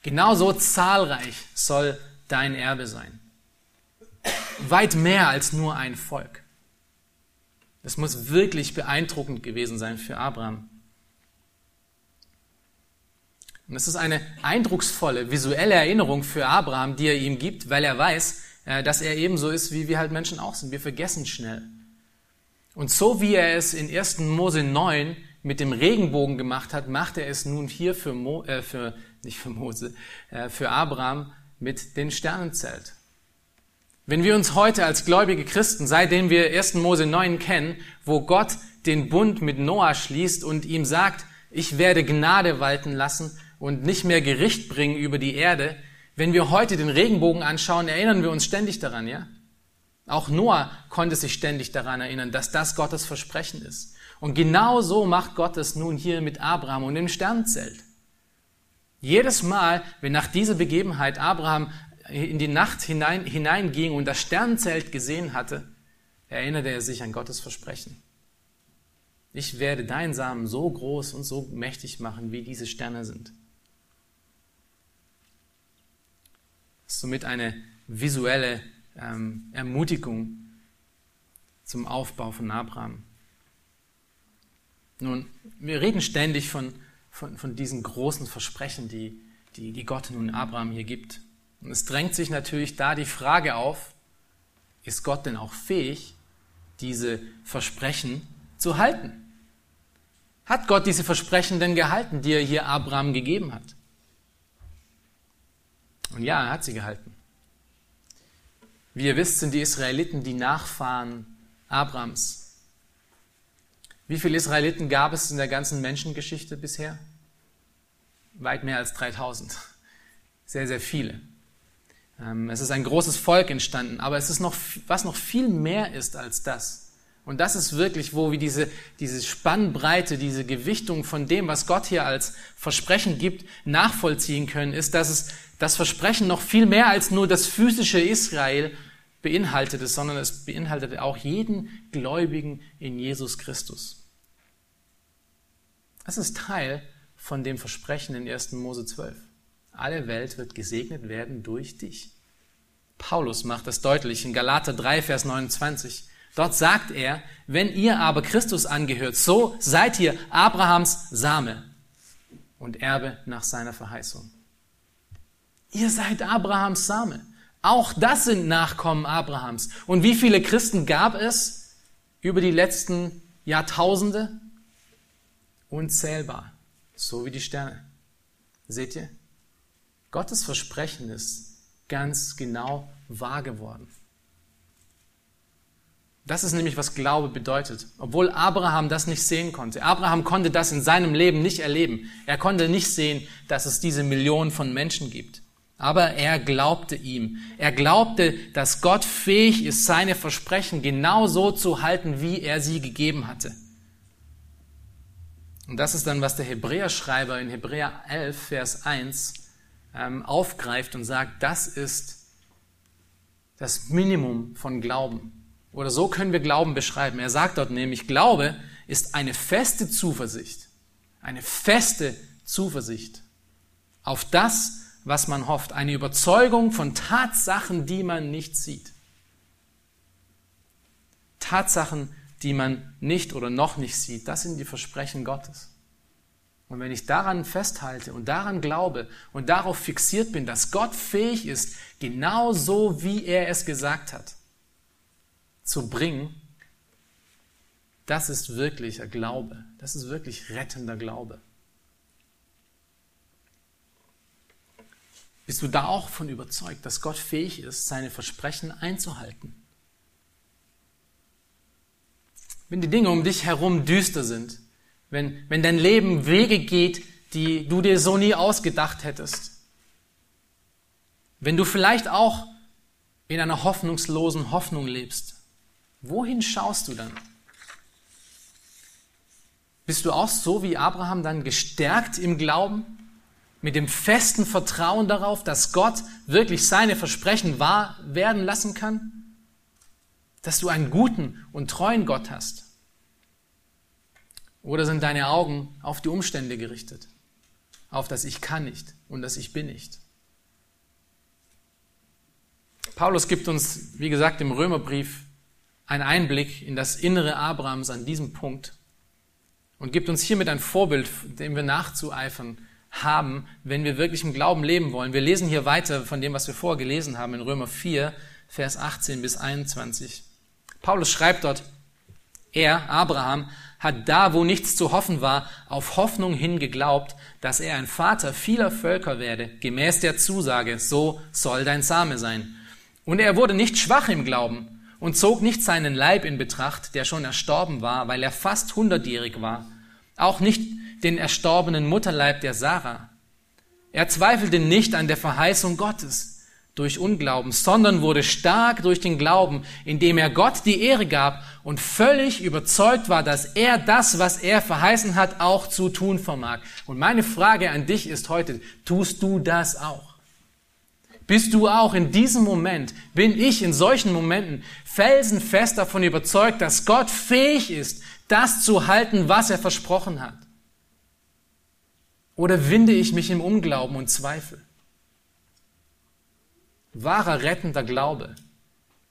genau so zahlreich soll dein Erbe sein. Weit mehr als nur ein Volk. Das muss wirklich beeindruckend gewesen sein für Abraham. Und es ist eine eindrucksvolle visuelle Erinnerung für Abraham, die er ihm gibt, weil er weiß, äh, dass er ebenso ist, wie wir halt Menschen auch sind. Wir vergessen schnell. Und so wie er es in 1. Mose 9 mit dem Regenbogen gemacht hat, macht er es nun hier für, Mo, äh, für nicht für Mose, äh, für Abraham mit dem Sternenzelt. Wenn wir uns heute als gläubige Christen, seitdem wir 1. Mose 9 kennen, wo Gott den Bund mit Noah schließt und ihm sagt, ich werde Gnade walten lassen und nicht mehr Gericht bringen über die Erde. Wenn wir heute den Regenbogen anschauen, erinnern wir uns ständig daran, ja? Auch Noah konnte sich ständig daran erinnern, dass das Gottes Versprechen ist. Und genau so macht Gott es nun hier mit Abraham und dem Sternzelt. Jedes Mal, wenn nach dieser Begebenheit Abraham in die Nacht hinein, hineinging und das Sternzelt gesehen hatte, erinnerte er sich an Gottes Versprechen. Ich werde deinen Samen so groß und so mächtig machen, wie diese Sterne sind. ist somit eine visuelle ähm, Ermutigung zum Aufbau von Abraham. Nun, wir reden ständig von, von, von diesen großen Versprechen, die, die, die Gott nun Abraham hier gibt. Und es drängt sich natürlich da die Frage auf, ist Gott denn auch fähig, diese Versprechen zu halten? Hat Gott diese Versprechen denn gehalten, die er hier Abraham gegeben hat? Und ja, er hat sie gehalten. Wie ihr wisst, sind die Israeliten die Nachfahren Abrams. Wie viele Israeliten gab es in der ganzen Menschengeschichte bisher? Weit mehr als 3000. Sehr, sehr viele. Ähm, es ist ein großes Volk entstanden, aber es ist noch, was noch viel mehr ist als das. Und das ist wirklich, wo wir diese, diese Spannbreite, diese Gewichtung von dem, was Gott hier als Versprechen gibt, nachvollziehen können, ist, dass es das Versprechen noch viel mehr als nur das physische Israel beinhaltete, sondern es beinhaltete auch jeden Gläubigen in Jesus Christus. Das ist Teil von dem Versprechen in 1. Mose 12. Alle Welt wird gesegnet werden durch dich. Paulus macht das deutlich in Galater 3, Vers 29. Dort sagt er, wenn ihr aber Christus angehört, so seid ihr Abrahams Same und Erbe nach seiner Verheißung. Ihr seid Abrahams Same. Auch das sind Nachkommen Abrahams. Und wie viele Christen gab es über die letzten Jahrtausende? Unzählbar. So wie die Sterne. Seht ihr? Gottes Versprechen ist ganz genau wahr geworden. Das ist nämlich, was Glaube bedeutet. Obwohl Abraham das nicht sehen konnte. Abraham konnte das in seinem Leben nicht erleben. Er konnte nicht sehen, dass es diese Millionen von Menschen gibt. Aber er glaubte ihm. Er glaubte, dass Gott fähig ist, seine Versprechen genau so zu halten, wie er sie gegeben hatte. Und das ist dann, was der Hebräerschreiber in Hebräer 11, Vers 1 ähm, aufgreift und sagt, das ist das Minimum von Glauben. Oder so können wir Glauben beschreiben. Er sagt dort nämlich, Glaube ist eine feste Zuversicht, eine feste Zuversicht auf das, was man hofft, eine Überzeugung von Tatsachen, die man nicht sieht. Tatsachen, die man nicht oder noch nicht sieht, das sind die Versprechen Gottes. Und wenn ich daran festhalte und daran glaube und darauf fixiert bin, dass Gott fähig ist, genau so wie er es gesagt hat, zu bringen, das ist wirklicher Glaube. Das ist wirklich rettender Glaube. Bist du da auch von überzeugt, dass Gott fähig ist, seine Versprechen einzuhalten? Wenn die Dinge um dich herum düster sind, wenn, wenn dein Leben Wege geht, die du dir so nie ausgedacht hättest, wenn du vielleicht auch in einer hoffnungslosen Hoffnung lebst, wohin schaust du dann? Bist du auch so wie Abraham dann gestärkt im Glauben? mit dem festen Vertrauen darauf, dass Gott wirklich seine Versprechen wahr werden lassen kann? Dass du einen guten und treuen Gott hast? Oder sind deine Augen auf die Umstände gerichtet? Auf das Ich kann nicht und das Ich bin nicht? Paulus gibt uns, wie gesagt, im Römerbrief einen Einblick in das innere Abrahams an diesem Punkt und gibt uns hiermit ein Vorbild, dem wir nachzueifern haben, wenn wir wirklich im Glauben leben wollen. Wir lesen hier weiter von dem, was wir vorher gelesen haben in Römer 4, Vers 18 bis 21. Paulus schreibt dort, er, Abraham, hat da, wo nichts zu hoffen war, auf Hoffnung hin geglaubt, dass er ein Vater vieler Völker werde, gemäß der Zusage, so soll dein Same sein. Und er wurde nicht schwach im Glauben und zog nicht seinen Leib in Betracht, der schon erstorben war, weil er fast hundertjährig war, auch nicht den erstorbenen Mutterleib der Sarah. Er zweifelte nicht an der Verheißung Gottes durch Unglauben, sondern wurde stark durch den Glauben, indem er Gott die Ehre gab und völlig überzeugt war, dass er das, was er verheißen hat, auch zu tun vermag. Und meine Frage an dich ist heute, tust du das auch? Bist du auch in diesem Moment, bin ich in solchen Momenten felsenfest davon überzeugt, dass Gott fähig ist, das zu halten, was er versprochen hat? Oder winde ich mich im Unglauben und Zweifel? Wahrer rettender Glaube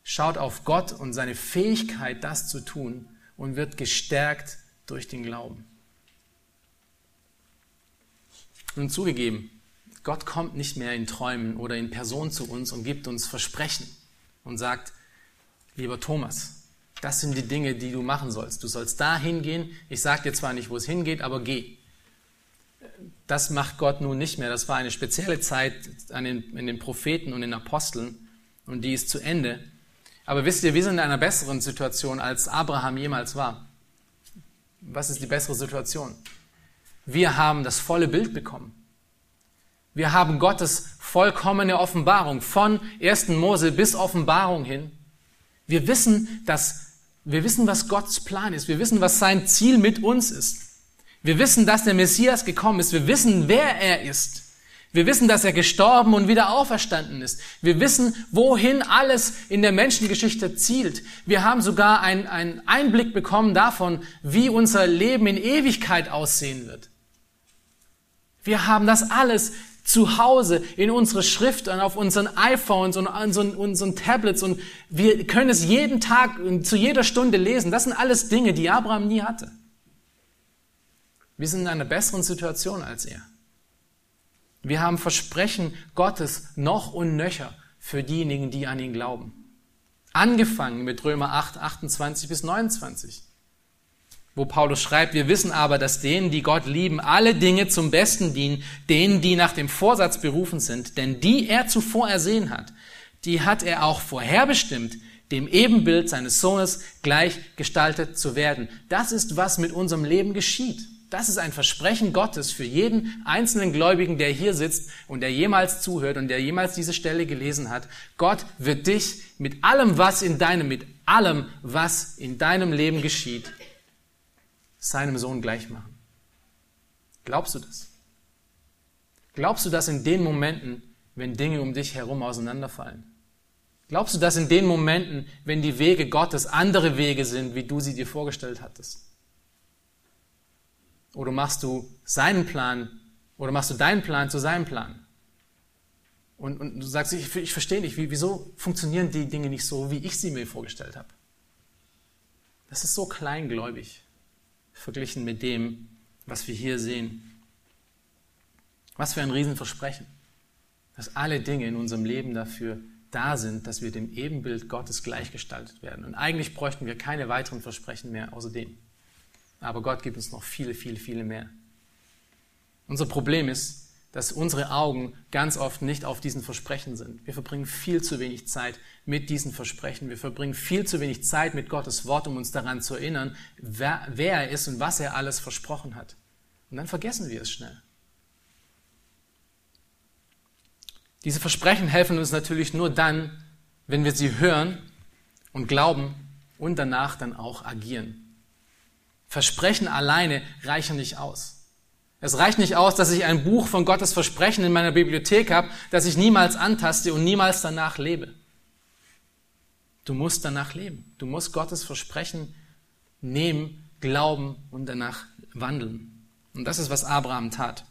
schaut auf Gott und seine Fähigkeit, das zu tun und wird gestärkt durch den Glauben. Nun zugegeben, Gott kommt nicht mehr in Träumen oder in Person zu uns und gibt uns Versprechen und sagt, lieber Thomas, das sind die Dinge, die du machen sollst. Du sollst da hingehen. Ich sage dir zwar nicht, wo es hingeht, aber geh. Das macht Gott nun nicht mehr. Das war eine spezielle Zeit in den Propheten und den Aposteln und die ist zu Ende. Aber wisst ihr, wir sind in einer besseren Situation, als Abraham jemals war. Was ist die bessere Situation? Wir haben das volle Bild bekommen. Wir haben Gottes vollkommene Offenbarung von 1. Mose bis Offenbarung hin. Wir wissen, dass, wir wissen, was Gottes Plan ist. Wir wissen, was sein Ziel mit uns ist. Wir wissen, dass der Messias gekommen ist. Wir wissen, wer er ist. Wir wissen, dass er gestorben und wieder auferstanden ist. Wir wissen, wohin alles in der Menschengeschichte zielt. Wir haben sogar einen Einblick bekommen davon, wie unser Leben in Ewigkeit aussehen wird. Wir haben das alles zu Hause in unsere Schrift und auf unseren iPhones und unseren, unseren Tablets und wir können es jeden Tag und zu jeder Stunde lesen. Das sind alles Dinge, die Abraham nie hatte. Wir sind in einer besseren Situation als er. Wir haben Versprechen Gottes noch und nöcher für diejenigen, die an ihn glauben. Angefangen mit Römer 8, 28 bis 29, wo Paulus schreibt, wir wissen aber, dass denen, die Gott lieben, alle Dinge zum Besten dienen, denen, die nach dem Vorsatz berufen sind, denn die er zuvor ersehen hat, die hat er auch vorherbestimmt, dem Ebenbild seines Sohnes gleichgestaltet zu werden. Das ist, was mit unserem Leben geschieht. Das ist ein Versprechen Gottes für jeden einzelnen Gläubigen, der hier sitzt und der jemals zuhört und der jemals diese Stelle gelesen hat. Gott wird dich mit allem, was in deinem, mit allem, was in deinem Leben geschieht, seinem Sohn gleich machen. Glaubst du das? Glaubst du das in den Momenten, wenn Dinge um dich herum auseinanderfallen? Glaubst du das in den Momenten, wenn die Wege Gottes andere Wege sind, wie du sie dir vorgestellt hattest? Oder machst du seinen Plan oder machst du deinen Plan zu seinem Plan? Und, und du sagst, ich, ich verstehe nicht, wie, wieso funktionieren die Dinge nicht so, wie ich sie mir vorgestellt habe? Das ist so kleingläubig verglichen mit dem, was wir hier sehen. Was für ein Riesenversprechen, dass alle Dinge in unserem Leben dafür da sind, dass wir dem Ebenbild Gottes gleichgestaltet werden. Und eigentlich bräuchten wir keine weiteren Versprechen mehr außer dem. Aber Gott gibt uns noch viele, viele, viele mehr. Unser Problem ist, dass unsere Augen ganz oft nicht auf diesen Versprechen sind. Wir verbringen viel zu wenig Zeit mit diesen Versprechen. Wir verbringen viel zu wenig Zeit mit Gottes Wort, um uns daran zu erinnern, wer, wer er ist und was er alles versprochen hat. Und dann vergessen wir es schnell. Diese Versprechen helfen uns natürlich nur dann, wenn wir sie hören und glauben und danach dann auch agieren. Versprechen alleine reichen nicht aus. Es reicht nicht aus, dass ich ein Buch von Gottes Versprechen in meiner Bibliothek habe, das ich niemals antaste und niemals danach lebe. Du musst danach leben. Du musst Gottes Versprechen nehmen, glauben und danach wandeln. Und das ist, was Abraham tat.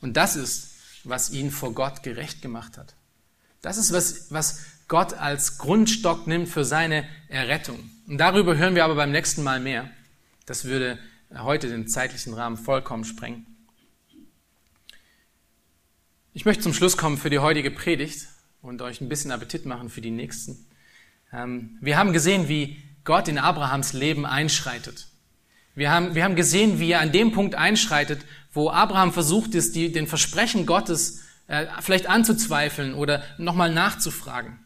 Und das ist, was ihn vor Gott gerecht gemacht hat. Das ist, was, was Gott als Grundstock nimmt für seine Errettung. Und darüber hören wir aber beim nächsten Mal mehr. Das würde heute den zeitlichen Rahmen vollkommen sprengen. Ich möchte zum Schluss kommen für die heutige Predigt und euch ein bisschen Appetit machen für die nächsten. Ähm, wir haben gesehen, wie Gott in Abrahams Leben einschreitet. Wir haben, wir haben gesehen, wie er an dem Punkt einschreitet, wo Abraham versucht ist, die, den Versprechen Gottes äh, vielleicht anzuzweifeln oder nochmal nachzufragen.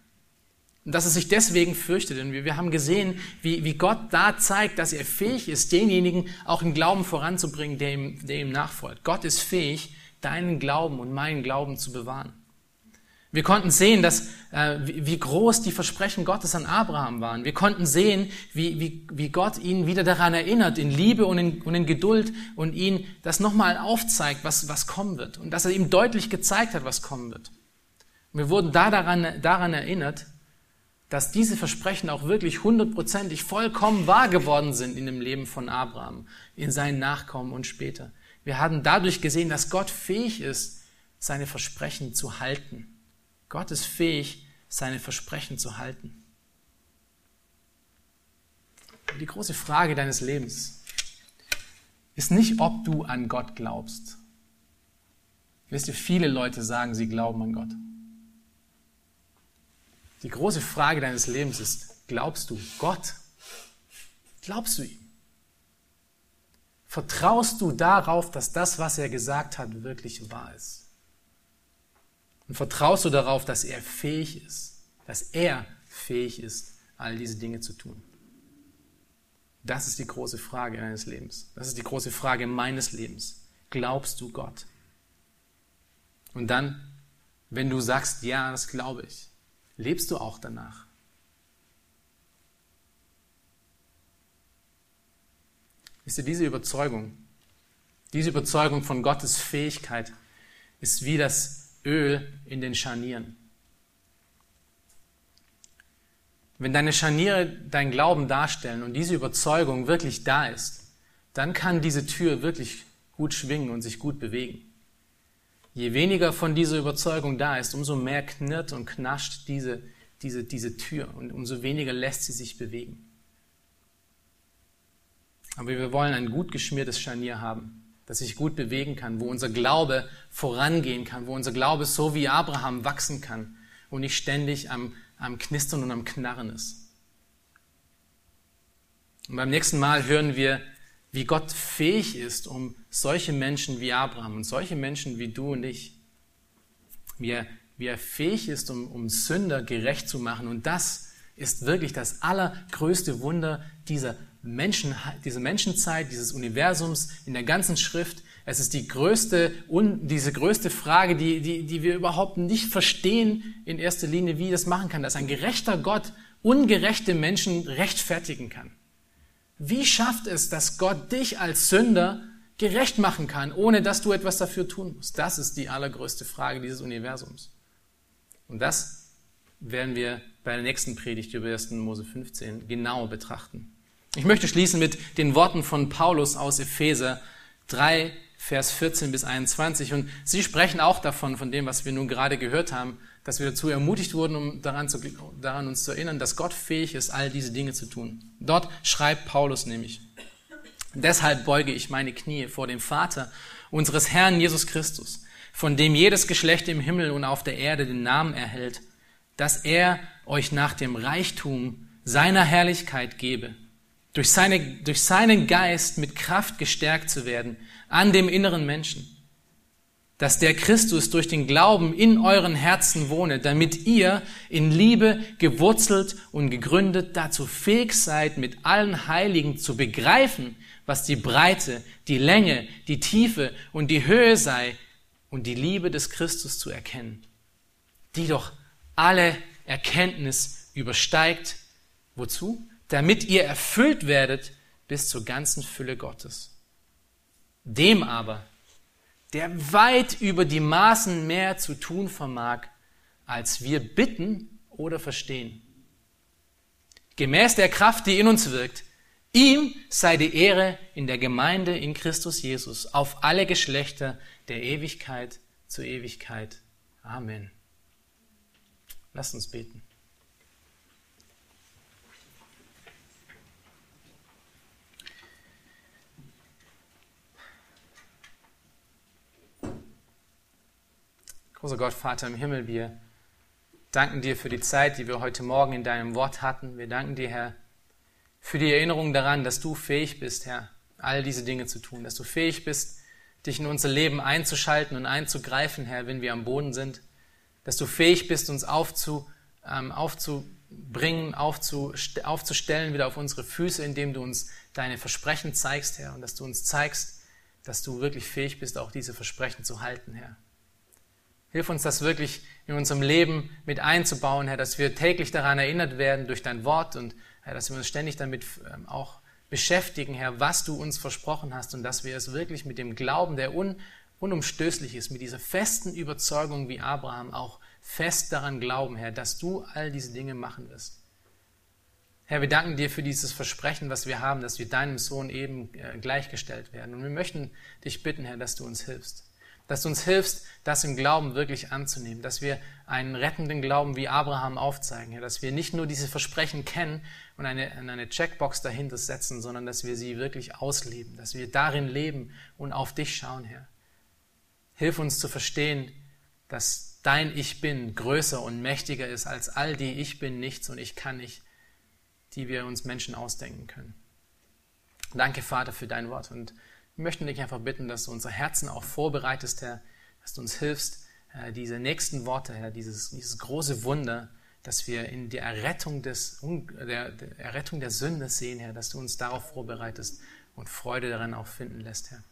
Und dass er sich deswegen fürchtet. Und wir, haben gesehen, wie, wie Gott da zeigt, dass er fähig ist, denjenigen auch im Glauben voranzubringen, der ihm, der ihm nachfolgt. Gott ist fähig, deinen Glauben und meinen Glauben zu bewahren. Wir konnten sehen, dass, äh, wie groß die Versprechen Gottes an Abraham waren. Wir konnten sehen, wie, wie, wie Gott ihn wieder daran erinnert, in Liebe und in, und in Geduld und ihn das nochmal aufzeigt, was, was kommen wird. Und dass er ihm deutlich gezeigt hat, was kommen wird. Wir wurden da daran, daran erinnert, dass diese Versprechen auch wirklich hundertprozentig vollkommen wahr geworden sind in dem Leben von Abraham, in seinen Nachkommen und später. Wir haben dadurch gesehen, dass Gott fähig ist, seine Versprechen zu halten. Gott ist fähig, seine Versprechen zu halten. Die große Frage deines Lebens ist nicht, ob du an Gott glaubst. Wisst ihr, viele Leute sagen, sie glauben an Gott. Die große Frage deines Lebens ist, glaubst du Gott? Glaubst du ihm? Vertraust du darauf, dass das, was er gesagt hat, wirklich wahr ist? Und vertraust du darauf, dass er fähig ist, dass er fähig ist, all diese Dinge zu tun? Das ist die große Frage deines Lebens. Das ist die große Frage meines Lebens. Glaubst du Gott? Und dann, wenn du sagst, ja, das glaube ich, lebst du auch danach? Ist dir diese Überzeugung, diese Überzeugung von Gottes Fähigkeit ist wie das Öl in den Scharnieren. Wenn deine Scharniere dein Glauben darstellen und diese Überzeugung wirklich da ist, dann kann diese Tür wirklich gut schwingen und sich gut bewegen. Je weniger von dieser Überzeugung da ist, umso mehr knirrt und knascht diese, diese, diese Tür und umso weniger lässt sie sich bewegen. Aber wir wollen ein gut geschmiertes Scharnier haben das sich gut bewegen kann, wo unser Glaube vorangehen kann, wo unser Glaube so wie Abraham wachsen kann und nicht ständig am, am Knistern und am Knarren ist. Und beim nächsten Mal hören wir, wie Gott fähig ist, um solche Menschen wie Abraham und solche Menschen wie du und ich, wie er, wie er fähig ist, um, um Sünder gerecht zu machen. Und das ist wirklich das allergrößte Wunder dieser Menschen, diese Menschenzeit, dieses Universums, in der ganzen Schrift. Es ist die größte, un, diese größte Frage, die, die, die wir überhaupt nicht verstehen in erster Linie, wie das machen kann, dass ein gerechter Gott ungerechte Menschen rechtfertigen kann. Wie schafft es, dass Gott dich als Sünder gerecht machen kann, ohne dass du etwas dafür tun musst? Das ist die allergrößte Frage dieses Universums. Und das werden wir bei der nächsten Predigt über 1. Mose 15 genauer betrachten. Ich möchte schließen mit den Worten von Paulus aus Epheser 3, Vers 14 bis 21. Und sie sprechen auch davon, von dem, was wir nun gerade gehört haben, dass wir dazu ermutigt wurden, um daran, zu, daran uns zu erinnern, dass Gott fähig ist, all diese Dinge zu tun. Dort schreibt Paulus nämlich, deshalb beuge ich meine Knie vor dem Vater unseres Herrn Jesus Christus, von dem jedes Geschlecht im Himmel und auf der Erde den Namen erhält, dass er euch nach dem Reichtum seiner Herrlichkeit gebe, durch, seine, durch seinen Geist mit Kraft gestärkt zu werden an dem inneren Menschen dass der Christus durch den Glauben in euren Herzen wohne, damit ihr in Liebe gewurzelt und gegründet dazu fähig seid, mit allen Heiligen zu begreifen, was die Breite, die Länge, die Tiefe und die Höhe sei und die Liebe des Christus zu erkennen, die doch alle Erkenntnis übersteigt. Wozu? Damit ihr erfüllt werdet bis zur ganzen Fülle Gottes. Dem aber, der weit über die Maßen mehr zu tun vermag, als wir bitten oder verstehen. Gemäß der Kraft, die in uns wirkt, ihm sei die Ehre in der Gemeinde in Christus Jesus auf alle Geschlechter der Ewigkeit zu Ewigkeit. Amen. Lasst uns beten. Großer Gott, Vater im Himmel, wir danken dir für die Zeit, die wir heute Morgen in deinem Wort hatten. Wir danken dir, Herr, für die Erinnerung daran, dass du fähig bist, Herr, all diese Dinge zu tun, dass du fähig bist, dich in unser Leben einzuschalten und einzugreifen, Herr, wenn wir am Boden sind, dass du fähig bist, uns aufzu, ähm, aufzubringen, aufzu, aufzustellen wieder auf unsere Füße, indem du uns deine Versprechen zeigst, Herr, und dass du uns zeigst, dass du wirklich fähig bist, auch diese Versprechen zu halten, Herr. Hilf uns das wirklich in unserem Leben mit einzubauen, Herr, dass wir täglich daran erinnert werden durch dein Wort und Herr, dass wir uns ständig damit ähm, auch beschäftigen, Herr, was du uns versprochen hast und dass wir es wirklich mit dem Glauben, der un, unumstößlich ist, mit dieser festen Überzeugung wie Abraham auch fest daran glauben, Herr, dass du all diese Dinge machen wirst. Herr, wir danken dir für dieses Versprechen, was wir haben, dass wir deinem Sohn eben äh, gleichgestellt werden. Und wir möchten dich bitten, Herr, dass du uns hilfst dass du uns hilfst, das im Glauben wirklich anzunehmen, dass wir einen rettenden Glauben wie Abraham aufzeigen, ja, dass wir nicht nur diese Versprechen kennen und eine, eine Checkbox dahinter setzen, sondern dass wir sie wirklich ausleben, dass wir darin leben und auf dich schauen, Herr. Hilf uns zu verstehen, dass dein Ich bin größer und mächtiger ist als all die Ich bin nichts und ich kann nicht, die wir uns Menschen ausdenken können. Danke, Vater, für dein Wort und wir möchten dich einfach bitten, dass du unser Herzen auch vorbereitest, Herr, dass du uns hilfst, diese nächsten Worte, Herr, dieses, dieses große Wunder, dass wir in der Errettung, des, der, der Errettung der Sünde sehen, Herr, dass du uns darauf vorbereitest und Freude daran auch finden lässt, Herr.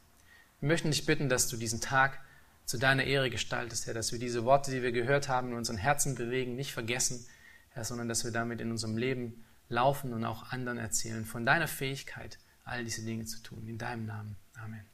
Wir möchten dich bitten, dass du diesen Tag zu deiner Ehre gestaltest, Herr, dass wir diese Worte, die wir gehört haben, in unseren Herzen bewegen, nicht vergessen, Herr, sondern dass wir damit in unserem Leben laufen und auch anderen erzählen von deiner Fähigkeit, all diese Dinge zu tun. In deinem Namen. Amen.